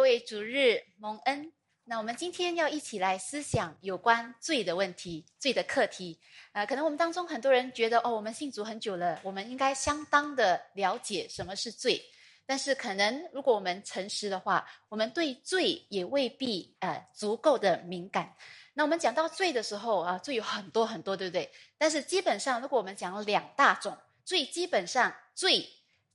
各位主日蒙恩。那我们今天要一起来思想有关罪的问题、罪的课题。呃，可能我们当中很多人觉得，哦，我们信主很久了，我们应该相当的了解什么是罪。但是，可能如果我们诚实的话，我们对罪也未必呃足够的敏感。那我们讲到罪的时候啊，罪有很多很多，对不对？但是基本上，如果我们讲两大种罪，基本上罪。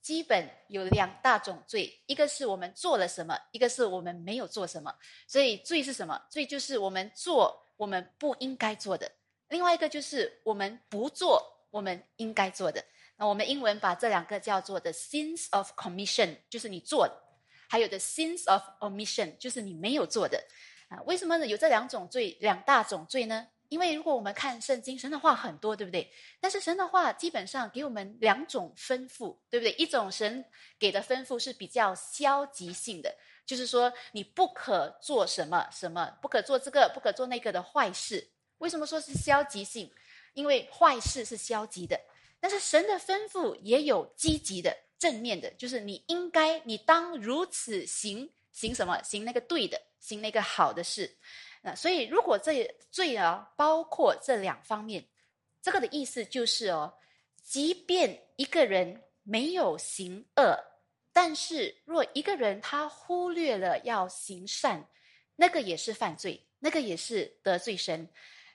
基本有两大种罪，一个是我们做了什么，一个是我们没有做什么。所以罪是什么？罪就是我们做我们不应该做的。另外一个就是我们不做我们应该做的。那我们英文把这两个叫做 the sins of commission，就是你做的；还有 the sins of omission，就是你没有做的。啊，为什么呢有这两种罪，两大种罪呢？因为如果我们看圣经，神的话很多，对不对？但是神的话基本上给我们两种吩咐，对不对？一种神给的吩咐是比较消极性的，就是说你不可做什么什么，不可做这个，不可做那个的坏事。为什么说是消极性？因为坏事是消极的，但是神的吩咐也有积极的、正面的，就是你应该，你当如此行，行什么？行那个对的，行那个好的事。那所以，如果这罪啊包括这两方面，这个的意思就是哦，即便一个人没有行恶，但是若一个人他忽略了要行善，那个也是犯罪，那个也是得罪神。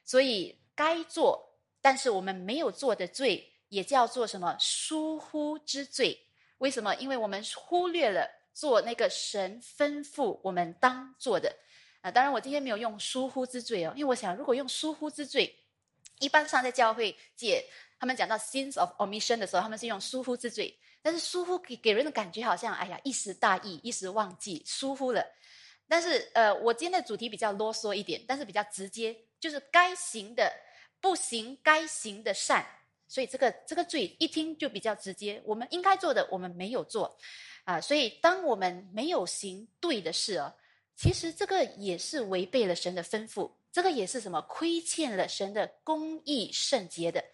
所以该做，但是我们没有做的罪，也叫做什么疏忽之罪？为什么？因为我们忽略了做那个神吩咐我们当做的。啊，当然，我今天没有用疏忽之罪哦，因为我想，如果用疏忽之罪，一般上在教会界，他们讲到 sins of omission 的时候，他们是用疏忽之罪。但是疏忽给给人的感觉好像，哎呀，一时大意，一时忘记，疏忽了。但是，呃，我今天的主题比较啰嗦一点，但是比较直接，就是该行的不行，该行的善，所以这个这个罪一听就比较直接。我们应该做的，我们没有做，啊，所以当我们没有行对的事哦。其实这个也是违背了神的吩咐，这个也是什么亏欠了神的公义圣洁的，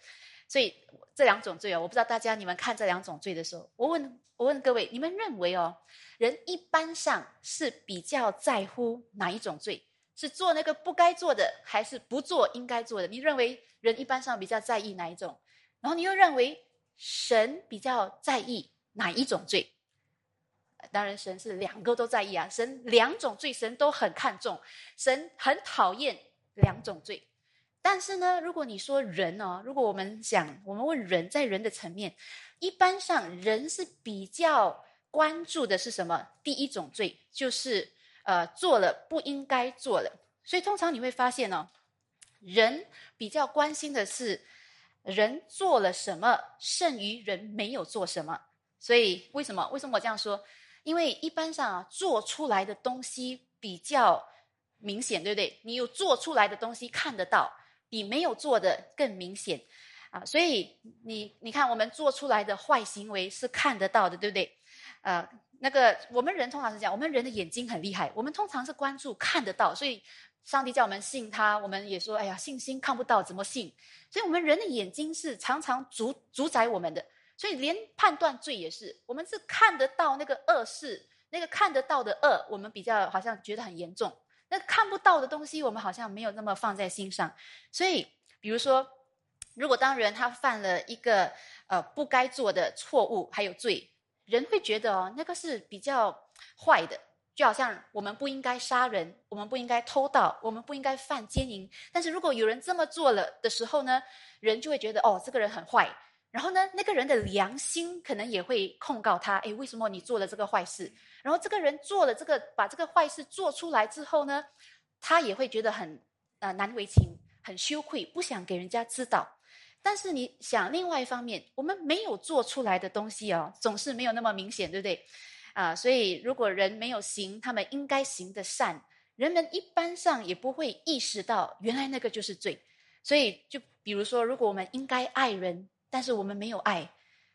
所以这两种罪哦，我不知道大家你们看这两种罪的时候，我问我问各位，你们认为哦，人一般上是比较在乎哪一种罪？是做那个不该做的，还是不做应该做的？你认为人一般上比较在意哪一种？然后你又认为神比较在意哪一种罪？当然，神是两个都在意啊。神两种罪，神都很看重。神很讨厌两种罪。但是呢，如果你说人哦，如果我们讲，我们问人在人的层面，一般上人是比较关注的是什么？第一种罪就是呃做了不应该做的。所以通常你会发现哦，人比较关心的是人做了什么，胜于人没有做什么。所以为什么？为什么我这样说？因为一般上啊，做出来的东西比较明显，对不对？你有做出来的东西看得到，比没有做的更明显啊。所以你你看，我们做出来的坏行为是看得到的，对不对？呃，那个我们人通常是这样，我们人的眼睛很厉害，我们通常是关注看得到。所以上帝叫我们信他，我们也说，哎呀，信心看不到怎么信？所以我们人的眼睛是常常主主宰我们的。所以，连判断罪也是，我们是看得到那个恶事，那个看得到的恶，我们比较好像觉得很严重；那看不到的东西，我们好像没有那么放在心上。所以，比如说，如果当人他犯了一个呃不该做的错误，还有罪，人会觉得哦，那个是比较坏的，就好像我们不应该杀人，我们不应该偷盗，我们不应该犯奸淫。但是如果有人这么做了的时候呢，人就会觉得哦，这个人很坏。然后呢，那个人的良心可能也会控告他，哎，为什么你做了这个坏事？然后这个人做了这个，把这个坏事做出来之后呢，他也会觉得很啊难为情，很羞愧，不想给人家知道。但是你想，另外一方面，我们没有做出来的东西哦，总是没有那么明显，对不对？啊，所以如果人没有行他们应该行的善，人们一般上也不会意识到原来那个就是罪。所以，就比如说，如果我们应该爱人。但是我们没有爱，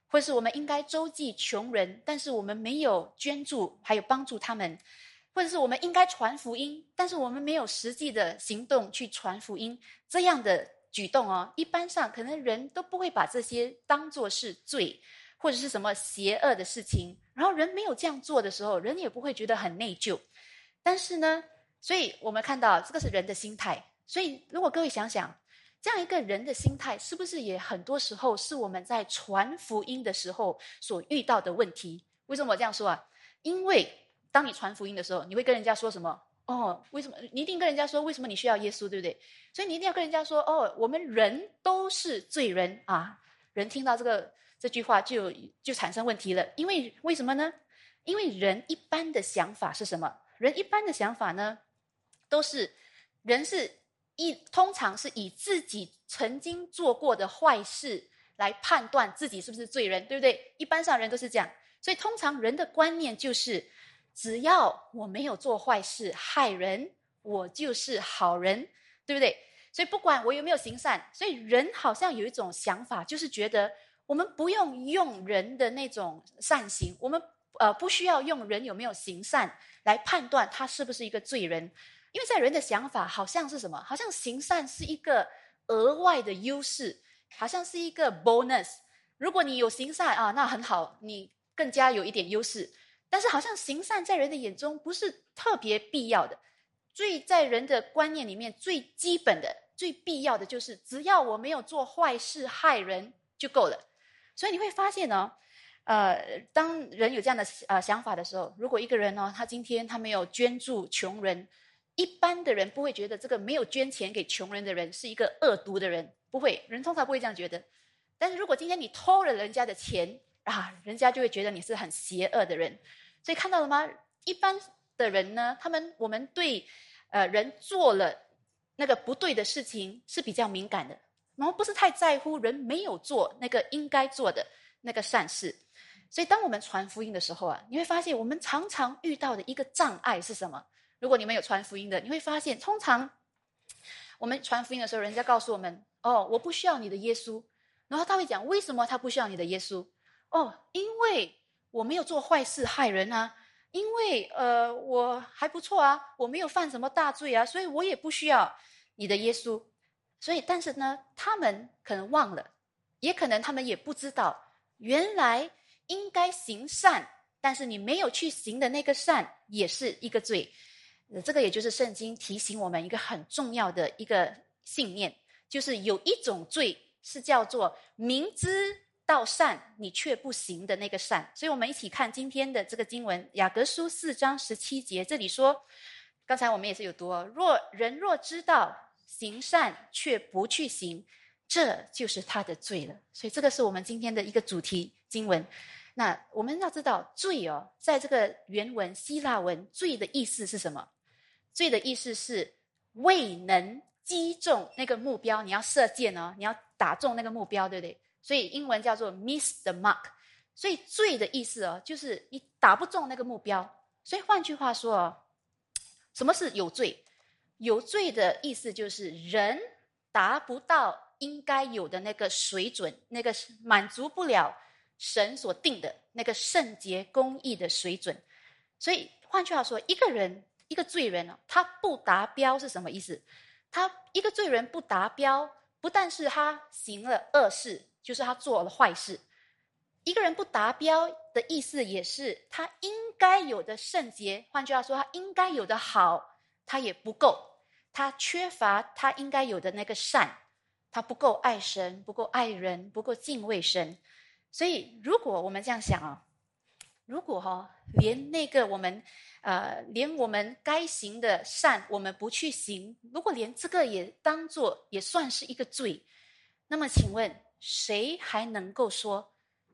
或是我们应该周济穷人，但是我们没有捐助，还有帮助他们；或者是我们应该传福音，但是我们没有实际的行动去传福音。这样的举动哦，一般上可能人都不会把这些当做是罪，或者是什么邪恶的事情。然后人没有这样做的时候，人也不会觉得很内疚。但是呢，所以我们看到这个是人的心态。所以，如果各位想想，这样一个人的心态，是不是也很多时候是我们在传福音的时候所遇到的问题？为什么我这样说啊？因为当你传福音的时候，你会跟人家说什么？哦，为什么？你一定跟人家说为什么你需要耶稣，对不对？所以你一定要跟人家说，哦，我们人都是罪人啊！人听到这个这句话就就产生问题了，因为为什么呢？因为人一般的想法是什么？人一般的想法呢，都是人是一通常是以自己曾经做过的坏事来判断自己是不是罪人，对不对？一般上人都是这样，所以通常人的观念就是。只要我没有做坏事害人，我就是好人，对不对？所以不管我有没有行善，所以人好像有一种想法，就是觉得我们不用用人的那种善行，我们呃不需要用人有没有行善来判断他是不是一个罪人，因为在人的想法好像是什么？好像行善是一个额外的优势，好像是一个 bonus。如果你有行善啊，那很好，你更加有一点优势。但是好像行善在人的眼中不是特别必要的，最在人的观念里面最基本的、最必要的就是，只要我没有做坏事害人就够了。所以你会发现呢，呃，当人有这样的呃想法的时候，如果一个人呢，他今天他没有捐助穷人，一般的人不会觉得这个没有捐钱给穷人的人是一个恶毒的人，不会，人通常不会这样觉得。但是如果今天你偷了人家的钱啊，人家就会觉得你是很邪恶的人。所以看到了吗？一般的人呢，他们我们对呃人做了那个不对的事情是比较敏感的，然后不是太在乎人没有做那个应该做的那个善事。所以当我们传福音的时候啊，你会发现我们常常遇到的一个障碍是什么？如果你们有传福音的，你会发现，通常我们传福音的时候，人家告诉我们：“哦，我不需要你的耶稣。”然后他会讲：“为什么他不需要你的耶稣？”哦，因为。我没有做坏事害人啊，因为呃我还不错啊，我没有犯什么大罪啊，所以我也不需要你的耶稣。所以，但是呢，他们可能忘了，也可能他们也不知道，原来应该行善，但是你没有去行的那个善，也是一个罪。这个也就是圣经提醒我们一个很重要的一个信念，就是有一种罪是叫做明知。道善，你却不行的那个善，所以我们一起看今天的这个经文《雅各书》四章十七节，这里说，刚才我们也是有读，若人若知道行善却不去行，这就是他的罪了。所以这个是我们今天的一个主题经文。那我们要知道，罪哦，在这个原文希腊文，罪的意思是什么？罪的意思是未能击中那个目标，你要射箭哦，你要打中那个目标，对不对？所以英文叫做 miss the mark，所以罪的意思哦，就是你打不中那个目标。所以换句话说哦，什么是有罪？有罪的意思就是人达不到应该有的那个水准，那个满足不了神所定的那个圣洁公义的水准。所以换句话说，一个人一个罪人哦，他不达标是什么意思？他一个罪人不达标，不但是他行了恶事。就是他做了坏事，一个人不达标的意思，也是他应该有的圣洁。换句话说，他应该有的好，他也不够，他缺乏他应该有的那个善，他不够爱神，不够爱人，不够敬畏神。所以，如果我们这样想啊，如果哈连那个我们呃，连我们该行的善我们不去行，如果连这个也当做也算是一个罪，那么请问？谁还能够说？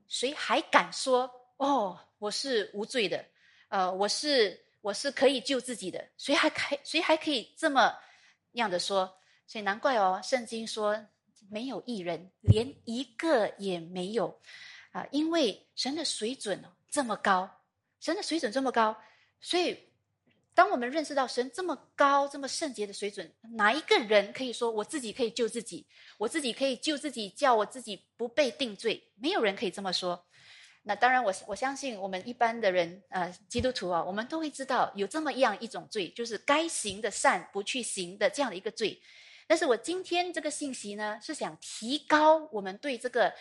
谁还敢说？哦，我是无罪的，呃，我是我是可以救自己的。谁还开谁还可以这么样的说？所以难怪哦，圣经说没有一人，连一个也没有啊！因为神的水准哦这么高，神的水准这么高，所以。当我们认识到神这么高、这么圣洁的水准，哪一个人可以说我自己可以救自己？我自己可以救自己，叫我自己不被定罪？没有人可以这么说。那当然，我我相信我们一般的人，呃，基督徒啊，我们都会知道有这么样一种罪，就是该行的善不去行的这样的一个罪。但是我今天这个信息呢，是想提高我们对这个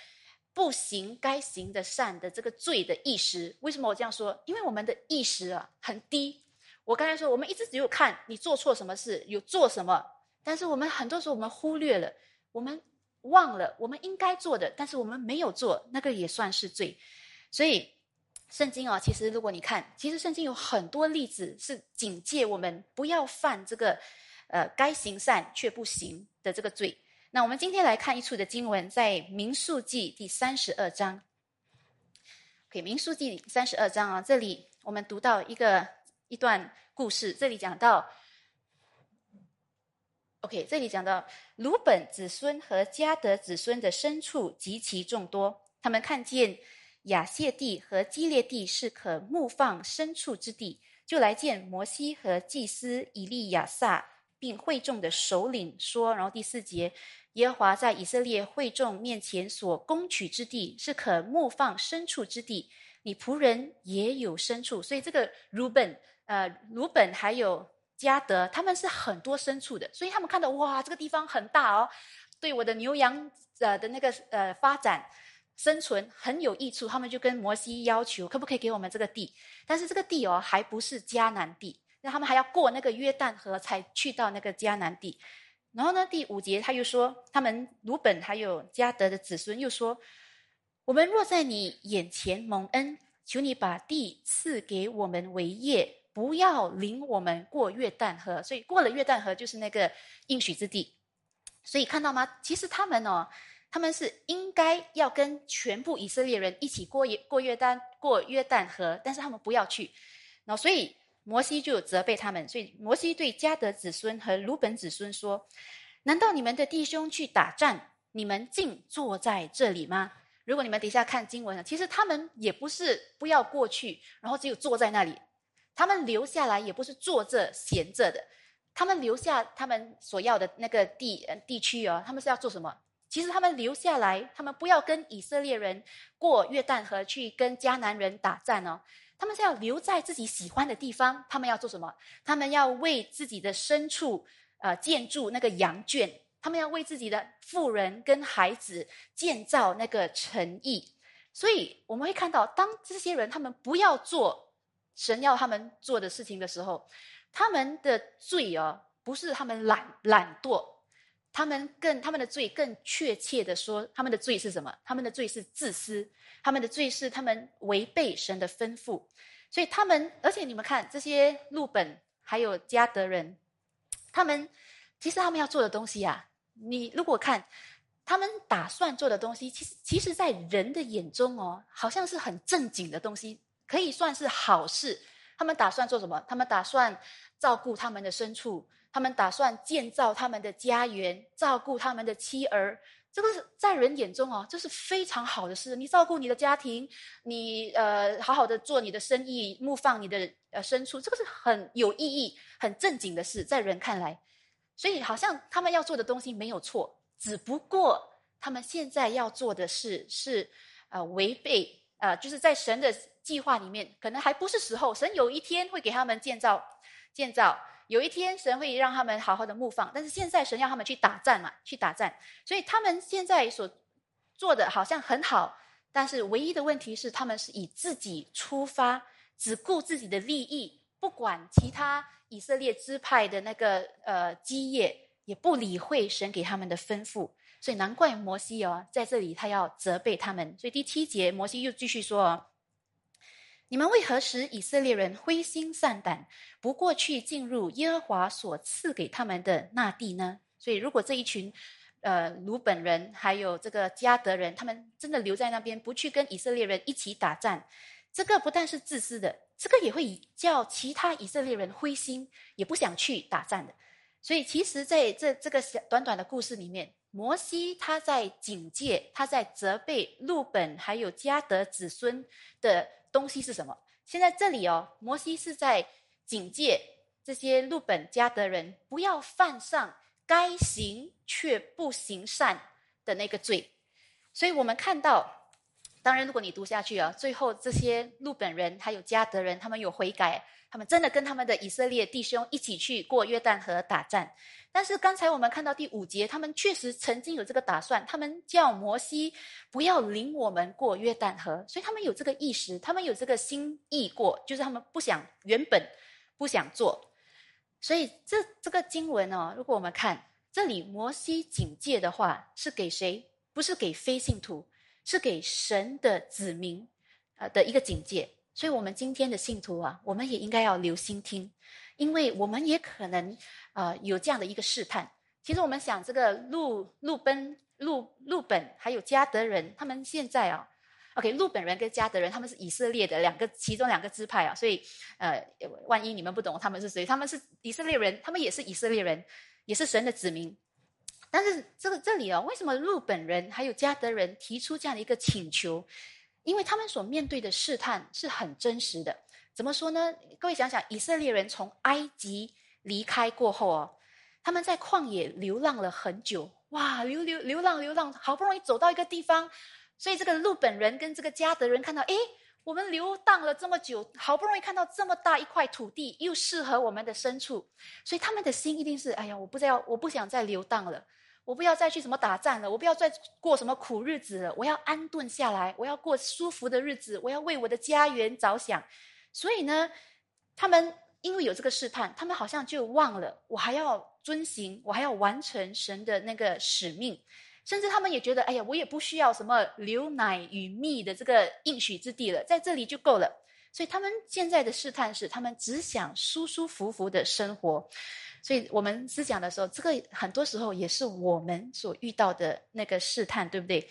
不行该行的善的这个罪的意识。为什么我这样说？因为我们的意识啊很低。我刚才说，我们一直只有看你做错什么事，有做什么，但是我们很多时候我们忽略了，我们忘了我们应该做的，但是我们没有做，那个也算是罪。所以，圣经哦，其实如果你看，其实圣经有很多例子是警戒我们不要犯这个，呃，该行善却不行的这个罪。那我们今天来看一处的经文，在民数记第三十二章。OK，民数记三十二章啊，这里我们读到一个一段故事，这里讲到，OK，这里讲到鲁本子孙和迦德子孙的牲畜极其众多，他们看见。亚谢地和基列地是可牧放牲畜之地，就来见摩西和祭司以利亚撒，并会众的首领说。然后第四节，耶和华在以色列会众面前所攻取之地是可牧放牲畜之地，你仆人也有牲畜，所以这个鲁本、呃鲁本还有加德，他们是很多牲畜的，所以他们看到哇，这个地方很大哦，对我的牛羊呃的那个呃发展。生存很有益处，他们就跟摩西要求，可不可以给我们这个地？但是这个地哦，还不是迦南地，那他们还要过那个约旦河才去到那个迦南地。然后呢，第五节他又说，他们鲁本还有加德的子孙又说：“我们若在你眼前蒙恩，求你把地赐给我们为业，不要领我们过约旦河。”所以过了约旦河就是那个应许之地。所以看到吗？其实他们哦。他们是应该要跟全部以色列人一起过约过约旦过约旦河，但是他们不要去，然后所以摩西就责备他们。所以摩西对迦德子孙和鲁本子孙说：“难道你们的弟兄去打战，你们竟坐在这里吗？”如果你们底下看经文，其实他们也不是不要过去，然后只有坐在那里，他们留下来也不是坐着闲着的，他们留下他们所要的那个地地区哦，他们是要做什么？其实他们留下来，他们不要跟以色列人过约旦河去跟迦南人打战哦，他们是要留在自己喜欢的地方。他们要做什么？他们要为自己的牲畜呃建筑那个羊圈，他们要为自己的妇人跟孩子建造那个城邑。所以我们会看到，当这些人他们不要做神要他们做的事情的时候，他们的罪哦，不是他们懒懒惰。他们更他们的罪更确切的说，他们的罪是什么？他们的罪是自私，他们的罪是他们违背神的吩咐。所以他们，而且你们看这些路本还有加德人，他们其实他们要做的东西啊，你如果看他们打算做的东西，其实其实在人的眼中哦，好像是很正经的东西，可以算是好事。他们打算做什么？他们打算照顾他们的牲畜。他们打算建造他们的家园，照顾他们的妻儿。这个是在人眼中哦，这是非常好的事。你照顾你的家庭，你呃好好的做你的生意，牧放你的呃牲畜，这个是很有意义、很正经的事，在人看来。所以好像他们要做的东西没有错，只不过他们现在要做的事是呃违背呃，就是在神的计划里面，可能还不是时候。神有一天会给他们建造建造。有一天，神会让他们好好的牧放，但是现在神要他们去打战嘛，去打战，所以他们现在所做的好像很好，但是唯一的问题是，他们是以自己出发，只顾自己的利益，不管其他以色列支派的那个呃基业，也不理会神给他们的吩咐，所以难怪摩西哦，在这里他要责备他们。所以第七节，摩西又继续说。你们为何使以色列人灰心丧胆，不过去进入耶和华所赐给他们的那地呢？所以，如果这一群，呃，鲁本人还有这个加德人，他们真的留在那边，不去跟以色列人一起打战，这个不但是自私的，这个也会叫其他以色列人灰心，也不想去打战的。所以，其实在这这个小短短的故事里面，摩西他在警戒，他在责备路本还有加德子孙的。东西是什么？现在这里哦，摩西是在警戒这些路本加德人，不要犯上该行却不行善的那个罪。所以我们看到，当然，如果你读下去啊，最后这些路本人还有加德人，他们有悔改，他们真的跟他们的以色列弟兄一起去过约旦河打战。但是刚才我们看到第五节，他们确实曾经有这个打算，他们叫摩西不要领我们过约旦河，所以他们有这个意识，他们有这个心意过，就是他们不想原本不想做。所以这这个经文哦，如果我们看这里摩西警戒的话，是给谁？不是给非信徒，是给神的子民，呃的一个警戒。所以，我们今天的信徒啊，我们也应该要留心听，因为我们也可能呃有这样的一个试探。其实，我们想这个路路奔、路路本还有加德人，他们现在啊，OK，路本人跟加德人他们是以色列的两个其中两个支派啊。所以，呃，万一你们不懂他们是谁，他们是以色列人，他们也是以色列人，也是神的子民。但是这个这里哦，为什么路本人还有加德人提出这样的一个请求？因为他们所面对的试探是很真实的。怎么说呢？各位想想，以色列人从埃及离开过后哦，他们在旷野流浪了很久，哇，流流流浪流浪，好不容易走到一个地方，所以这个路本人跟这个加德人看到，诶，我们流荡了这么久，好不容易看到这么大一块土地，又适合我们的牲畜，所以他们的心一定是，哎呀，我不再要，我不想再流荡了。我不要再去什么打仗了，我不要再过什么苦日子了，我要安顿下来，我要过舒服的日子，我要为我的家园着想。所以呢，他们因为有这个试探，他们好像就忘了我还要遵行，我还要完成神的那个使命，甚至他们也觉得，哎呀，我也不需要什么流奶与蜜的这个应许之地了，在这里就够了。所以他们现在的试探是，他们只想舒舒服服的生活。所以我们思想的时候，这个很多时候也是我们所遇到的那个试探，对不对？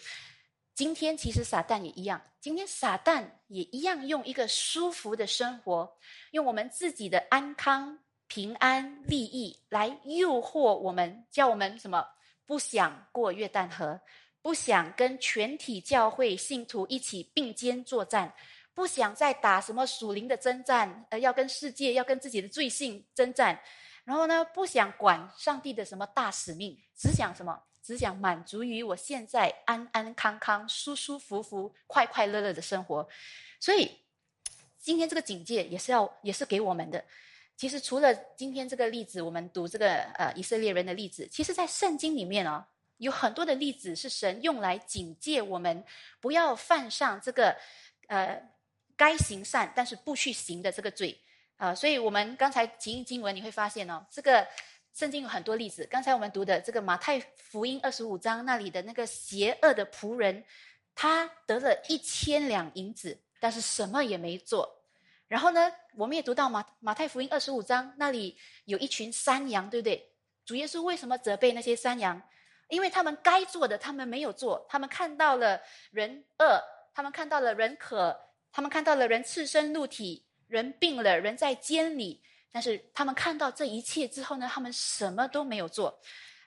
今天其实撒旦也一样，今天撒旦也一样用一个舒服的生活，用我们自己的安康、平安、利益来诱惑我们，叫我们什么？不想过约旦河，不想跟全体教会信徒一起并肩作战，不想再打什么属灵的征战，呃，要跟世界、要跟自己的罪性征战。然后呢，不想管上帝的什么大使命，只想什么？只想满足于我现在安安康康、舒舒服服、快快乐乐的生活。所以，今天这个警戒也是要，也是给我们的。其实，除了今天这个例子，我们读这个呃以色列人的例子，其实在圣经里面哦，有很多的例子是神用来警戒我们，不要犯上这个呃该行善但是不去行的这个罪。啊，所以我们刚才经经文你会发现哦，这个圣经有很多例子。刚才我们读的这个马太福音二十五章那里的那个邪恶的仆人，他得了一千两银子，但是什么也没做。然后呢，我们也读到马马太福音二十五章那里有一群山羊，对不对？主耶稣为什么责备那些山羊？因为他们该做的他们没有做，他们看到了人饿，他们看到了人渴，他们看到了人赤身露体。人病了，人在监里，但是他们看到这一切之后呢，他们什么都没有做。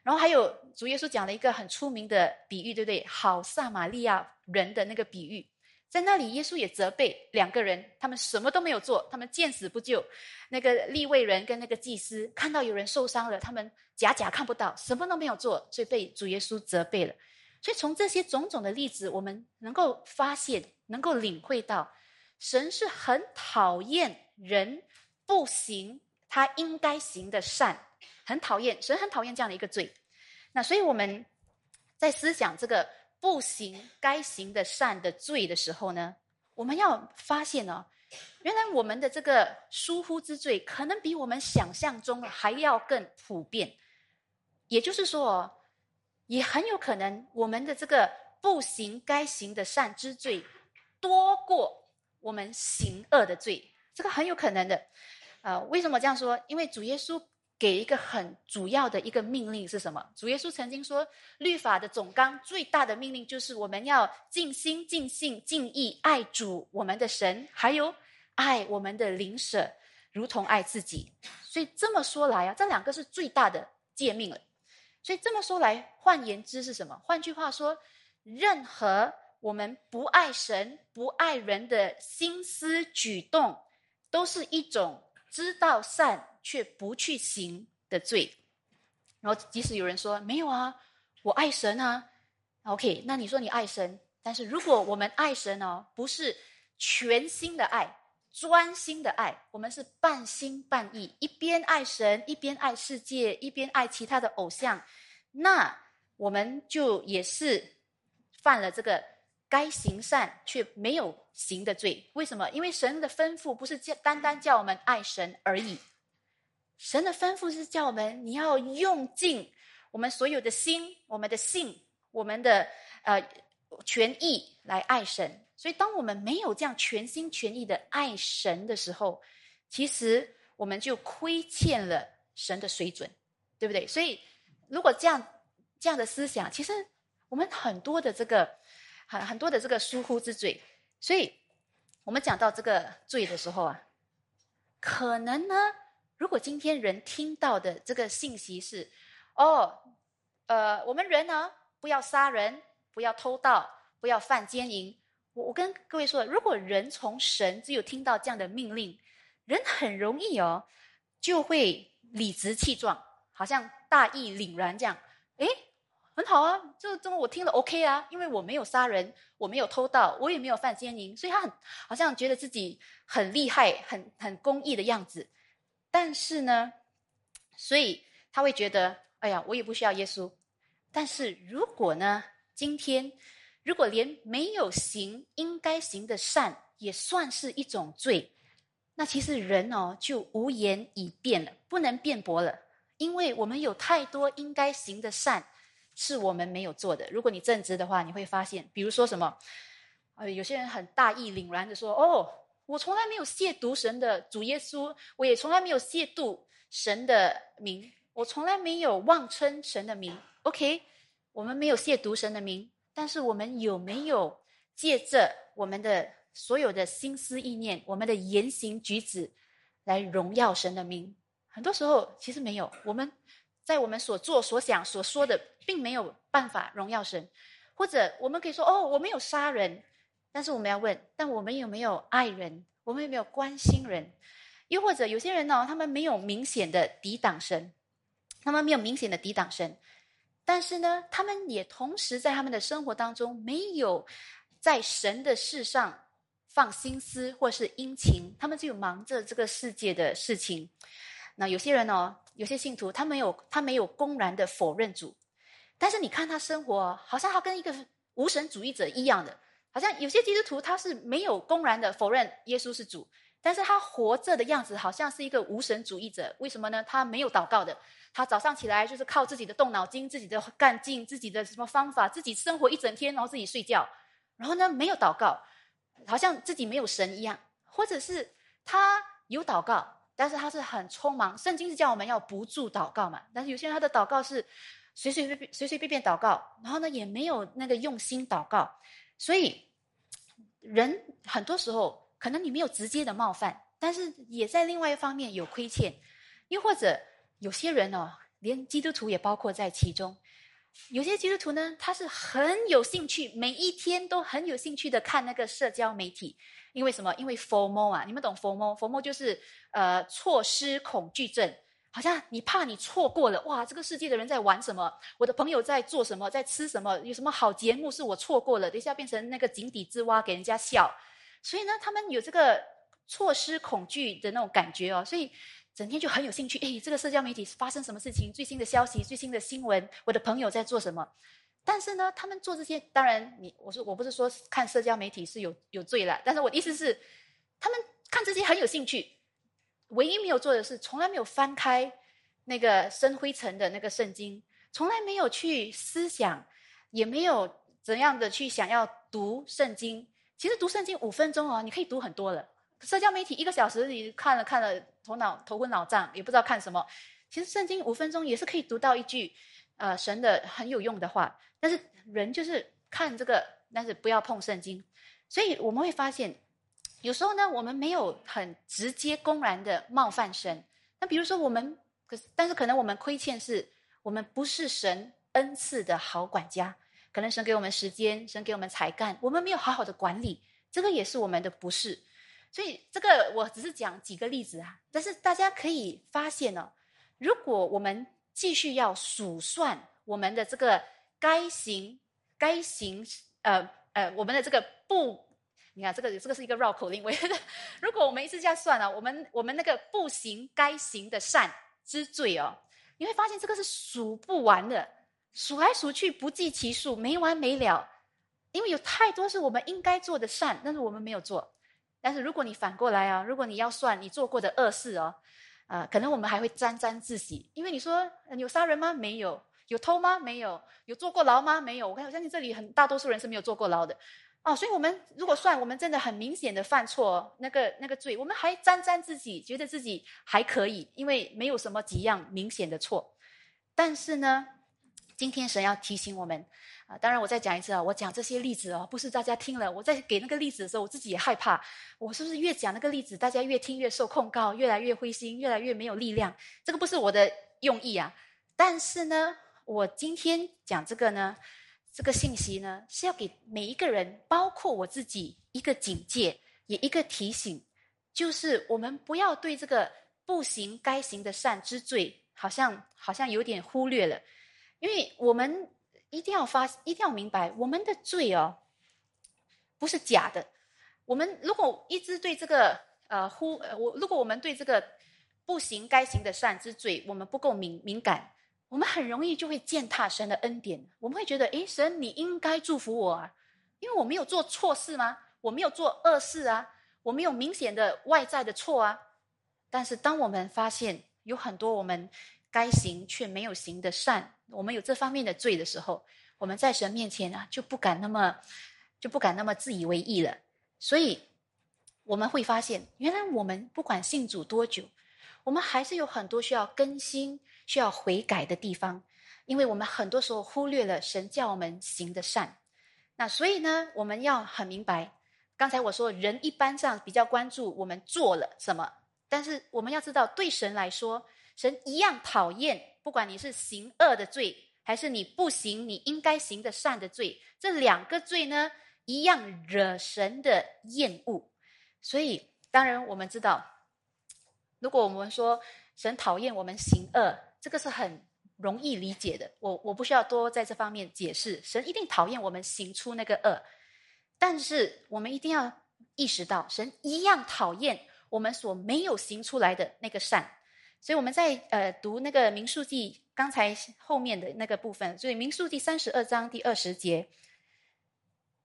然后还有主耶稣讲了一个很出名的比喻，对不对？好撒玛利亚人的那个比喻，在那里耶稣也责备两个人，他们什么都没有做，他们见死不救。那个立位人跟那个祭司看到有人受伤了，他们假假看不到，什么都没有做，所以被主耶稣责备了。所以从这些种种的例子，我们能够发现，能够领会到。神是很讨厌人不行他应该行的善，很讨厌神很讨厌这样的一个罪。那所以我们在思想这个不行该行的善的罪的时候呢，我们要发现呢，原来我们的这个疏忽之罪可能比我们想象中还要更普遍。也就是说哦，也很有可能我们的这个不行该行的善之罪多过。我们行恶的罪，这个很有可能的。呃，为什么这样说？因为主耶稣给一个很主要的一个命令是什么？主耶稣曾经说，律法的总纲最大的命令就是我们要尽心、尽性、尽意爱主我们的神，还有爱我们的邻舍，如同爱自己。所以这么说来啊，这两个是最大的诫命了。所以这么说来，换言之是什么？换句话说，任何。我们不爱神、不爱人的心思举动，都是一种知道善却不去行的罪。然后，即使有人说没有啊，我爱神啊，OK，那你说你爱神，但是如果我们爱神哦，不是全心的爱、专心的爱，我们是半心半意，一边爱神，一边爱世界，一边爱其他的偶像，那我们就也是犯了这个。该行善却没有行的罪。为什么？因为神的吩咐不是叫单单叫我们爱神而已，神的吩咐是叫我们你要用尽我们所有的心、我们的性、我们的呃权益来爱神。所以，当我们没有这样全心全意的爱神的时候，其实我们就亏欠了神的水准，对不对？所以，如果这样这样的思想，其实我们很多的这个很很多的这个疏忽之罪。所以，我们讲到这个罪的时候啊，可能呢，如果今天人听到的这个信息是，哦，呃，我们人呢，不要杀人，不要偷盗，不要犯奸淫。我我跟各位说，如果人从神只有听到这样的命令，人很容易哦，就会理直气壮，好像大义凛然这样。诶，很好啊，这这我听了 OK 啊，因为我没有杀人，我没有偷盗，我也没有犯奸淫，所以他很好像觉得自己很厉害、很很公义的样子。但是呢，所以他会觉得，哎呀，我也不需要耶稣。但是如果呢，今天。如果连没有行应该行的善也算是一种罪，那其实人哦就无言以辩了，不能辩驳了，因为我们有太多应该行的善是我们没有做的。如果你正直的话，你会发现，比如说什么，呃，有些人很大义凛然的说：“哦，我从来没有亵渎神的主耶稣，我也从来没有亵渎神的名，我从来没有妄称神的名。”OK，我们没有亵渎神的名。但是我们有没有借着我们的所有的心思意念、我们的言行举止来荣耀神的名？很多时候其实没有。我们在我们所做、所想、所说的，并没有办法荣耀神。或者我们可以说：“哦，我没有杀人。”但是我们要问：但我们有没有爱人？我们有没有关心人？又或者有些人呢？他们没有明显的抵挡神，他们没有明显的抵挡神。但是呢，他们也同时在他们的生活当中没有在神的事上放心思或是殷勤，他们就忙着这个世界的事情。那有些人哦，有些信徒他没有他没有公然的否认主，但是你看他生活，好像他跟一个无神主义者一样的，好像有些基督徒他是没有公然的否认耶稣是主，但是他活着的样子好像是一个无神主义者。为什么呢？他没有祷告的。他早上起来就是靠自己的动脑筋、自己的干劲、自己的什么方法，自己生活一整天，然后自己睡觉，然后呢没有祷告，好像自己没有神一样，或者是他有祷告，但是他是很匆忙。圣经是叫我们要不住祷告嘛，但是有些人他的祷告是随随便、随随便便祷告，然后呢也没有那个用心祷告，所以人很多时候可能你没有直接的冒犯，但是也在另外一方面有亏欠，又或者。有些人哦，连基督徒也包括在其中。有些基督徒呢，他是很有兴趣，每一天都很有兴趣的看那个社交媒体。因为什么？因为 FOMO 啊，你们懂 FOMO？FOMO 就是呃错失恐惧症，好像你怕你错过了哇，这个世界的人在玩什么？我的朋友在做什么？在吃什么？有什么好节目是我错过了？等一下变成那个井底之蛙，给人家笑。所以呢，他们有这个错失恐惧的那种感觉哦，所以。整天就很有兴趣，哎，这个社交媒体发生什么事情？最新的消息、最新的新闻，我的朋友在做什么？但是呢，他们做这些，当然，你我说我不是说看社交媒体是有有罪了，但是我的意思是，他们看这些很有兴趣，唯一没有做的是，从来没有翻开那个深灰尘的那个圣经，从来没有去思想，也没有怎样的去想要读圣经。其实读圣经五分钟哦，你可以读很多了。社交媒体一个小时，你看了看了，头脑头昏脑胀，也不知道看什么。其实圣经五分钟也是可以读到一句，呃，神的很有用的话。但是人就是看这个，但是不要碰圣经。所以我们会发现，有时候呢，我们没有很直接公然的冒犯神。那比如说我们，可是但是可能我们亏欠是，我们不是神恩赐的好管家。可能神给我们时间，神给我们才干，我们没有好好的管理，这个也是我们的不是。所以这个我只是讲几个例子啊，但是大家可以发现哦，如果我们继续要数算我们的这个该行该行呃呃我们的这个不，你看这个这个是一个绕口令，我觉得 如果我们一直这样算啊，我们我们那个不行该行的善之罪哦，你会发现这个是数不完的，数来数去不计其数，没完没了。因为有太多是我们应该做的善，但是我们没有做。但是如果你反过来啊，如果你要算你做过的恶事哦，啊，可能我们还会沾沾自喜，因为你说有杀人吗？没有。有偷吗？没有。有坐过牢吗？没有。我看我相信这里很大多数人是没有坐过牢的。哦，所以我们如果算我们真的很明显的犯错，那个那个罪，我们还沾沾自喜，觉得自己还可以，因为没有什么几样明显的错。但是呢，今天神要提醒我们啊，当然我再讲一次啊，我讲这些例子哦，不是大家听了我在给那个例子的时候，我自己也害怕，我是不是越讲那个例子，大家越听越受控告，越来越灰心，越来越没有力量？这个不是我的用意啊。但是呢，我今天讲这个呢。这个信息呢，是要给每一个人，包括我自己一个警戒，也一个提醒，就是我们不要对这个不行该行的善之罪，好像好像有点忽略了，因为我们一定要发，一定要明白，我们的罪哦，不是假的。我们如果一直对这个呃忽呃我，如果我们对这个不行该行的善之罪，我们不够敏敏感。我们很容易就会践踏神的恩典，我们会觉得，诶，神你应该祝福我啊，因为我没有做错事吗？我没有做恶事啊，我没有明显的外在的错啊。但是，当我们发现有很多我们该行却没有行的善，我们有这方面的罪的时候，我们在神面前啊，就不敢那么就不敢那么自以为意了。所以，我们会发现，原来我们不管信主多久，我们还是有很多需要更新。需要悔改的地方，因为我们很多时候忽略了神叫我们行的善。那所以呢，我们要很明白，刚才我说人一般上比较关注我们做了什么，但是我们要知道，对神来说，神一样讨厌，不管你是行恶的罪，还是你不行你应该行的善的罪，这两个罪呢，一样惹神的厌恶。所以，当然我们知道，如果我们说神讨厌我们行恶，这个是很容易理解的，我我不需要多在这方面解释。神一定讨厌我们行出那个恶，但是我们一定要意识到，神一样讨厌我们所没有行出来的那个善。所以我们在呃读那个民数记刚才后面的那个部分，所以民数记三十二章第二十节，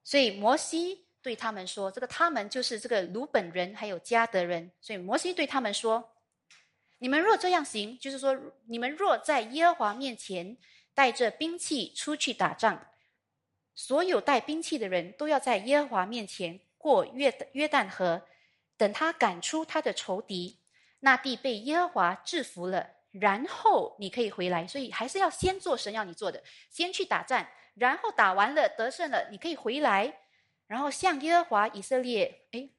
所以摩西对他们说：“这个他们就是这个鲁本人还有加德人。”所以摩西对他们说。你们若这样行，就是说，你们若在耶和华面前带着兵器出去打仗，所有带兵器的人都要在耶和华面前过约约旦河，等他赶出他的仇敌，那地被耶和华制服了，然后你可以回来。所以还是要先做神要你做的，先去打战，然后打完了得胜了，你可以回来，然后向耶和华以色列，哎，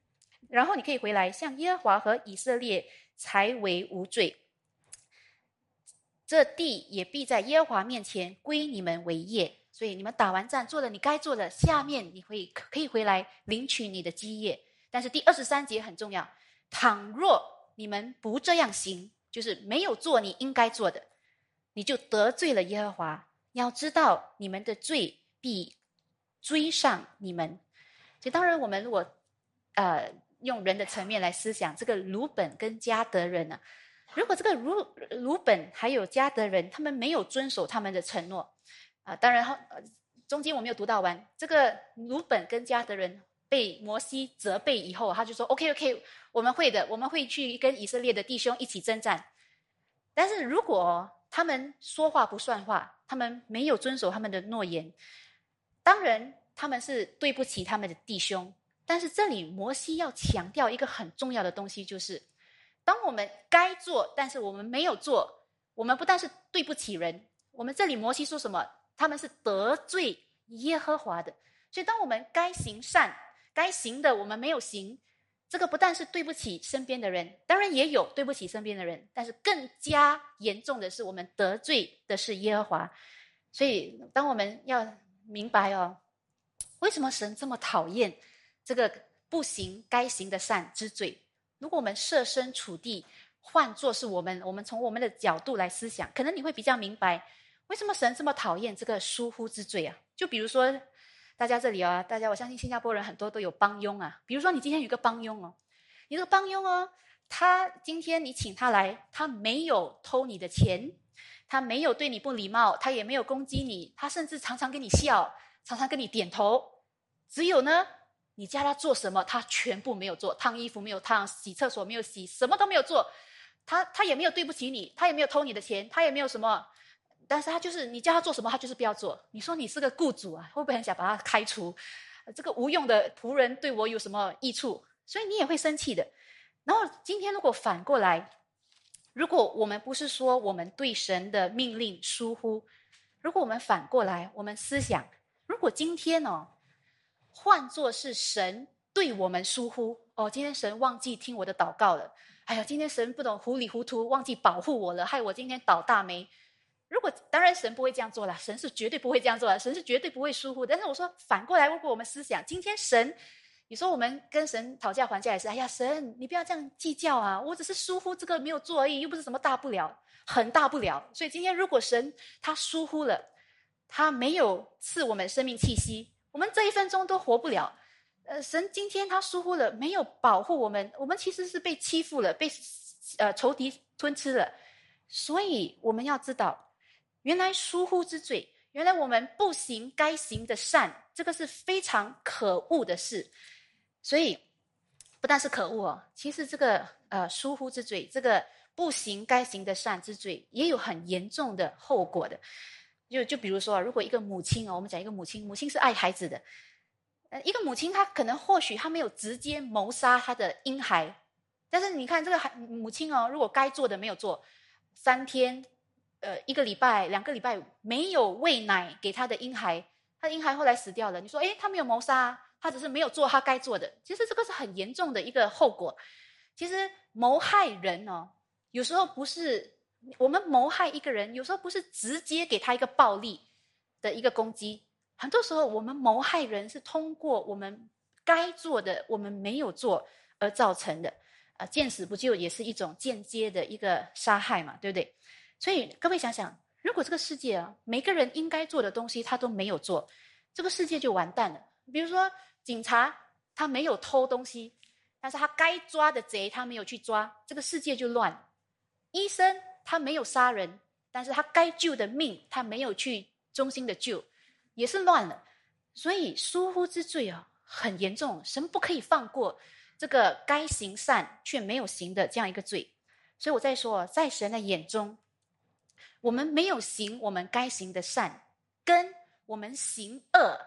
然后你可以回来向耶和华和以色列。才为无罪，这地也必在耶和华面前归你们为业。所以你们打完仗做了你该做的，下面你会可以回来领取你的基业。但是第二十三节很重要：倘若你们不这样行，就是没有做你应该做的，你就得罪了耶和华。要知道你们的罪必追上你们。所以当然，我们如果呃。用人的层面来思想，这个鲁本跟加德人呢？如果这个鲁鲁本还有加德人，他们没有遵守他们的承诺啊，当然，中间我没有读到完。这个鲁本跟加德人被摩西责备以后，他就说：“OK OK，我们会的，我们会去跟以色列的弟兄一起征战。”但是如果他们说话不算话，他们没有遵守他们的诺言，当然他们是对不起他们的弟兄。但是这里摩西要强调一个很重要的东西，就是当我们该做，但是我们没有做，我们不但是对不起人，我们这里摩西说什么？他们是得罪耶和华的。所以，当我们该行善、该行的我们没有行，这个不但是对不起身边的人，当然也有对不起身边的人，但是更加严重的是，我们得罪的是耶和华。所以，当我们要明白哦，为什么神这么讨厌？这个不行该行的善之罪，如果我们设身处地换作是我们，我们从我们的角度来思想，可能你会比较明白为什么神这么讨厌这个疏忽之罪啊？就比如说，大家这里啊，大家我相信新加坡人很多都有帮佣啊。比如说你今天有一个帮佣哦，你这个帮佣哦，他今天你请他来，他没有偷你的钱，他没有对你不礼貌，他也没有攻击你，他甚至常常跟你笑，常常跟你点头。只有呢，你叫他做什么，他全部没有做，烫衣服没有烫，洗厕所没有洗，什么都没有做。他他也没有对不起你，他也没有偷你的钱，他也没有什么，但是他就是你叫他做什么，他就是不要做。你说你是个雇主啊，会不会很想把他开除？这个无用的仆人对我有什么益处？所以你也会生气的。然后今天如果反过来，如果我们不是说我们对神的命令疏忽，如果我们反过来，我们思想，如果今天哦，换作是神对我们疏忽哦，今天神忘记听我的祷告了。哎呀，今天神不懂糊里糊涂，忘记保护我了，害我今天倒大霉。如果当然神不会这样做了，神是绝对不会这样做的，神是绝对不会疏忽。但是我说反过来，如果我们思想，今天神，你说我们跟神讨价还价也是，哎呀，神你不要这样计较啊，我只是疏忽这个没有做而已，又不是什么大不了，很大不了。所以今天如果神他疏忽了，他没有赐我们生命气息，我们这一分钟都活不了。呃，神今天他疏忽了，没有保护我们，我们其实是被欺负了，被呃仇敌吞吃了。所以我们要知道，原来疏忽之罪，原来我们不行该行的善，这个是非常可恶的事。所以不但是可恶哦，其实这个呃疏忽之罪，这个不行该行的善之罪，也有很严重的后果的。就就比如说，如果一个母亲哦，我们讲一个母亲，母亲是爱孩子的。呃，一个母亲，她可能或许她没有直接谋杀她的婴孩，但是你看这个孩母亲哦，如果该做的没有做，三天，呃，一个礼拜、两个礼拜没有喂奶给她的婴孩，她婴孩后来死掉了。你说，诶，她没有谋杀，她只是没有做她该做的。其实这个是很严重的一个后果。其实谋害人哦，有时候不是我们谋害一个人，有时候不是直接给他一个暴力的一个攻击。很多时候，我们谋害人是通过我们该做的，我们没有做而造成的。啊，见死不救也是一种间接的一个杀害嘛，对不对？所以各位想想，如果这个世界啊，每个人应该做的东西他都没有做，这个世界就完蛋了。比如说，警察他没有偷东西，但是他该抓的贼他没有去抓，这个世界就乱。医生他没有杀人，但是他该救的命他没有去衷心的救。也是乱了，所以疏忽之罪啊很严重，神不可以放过这个该行善却没有行的这样一个罪。所以我在说，在神的眼中，我们没有行我们该行的善，跟我们行恶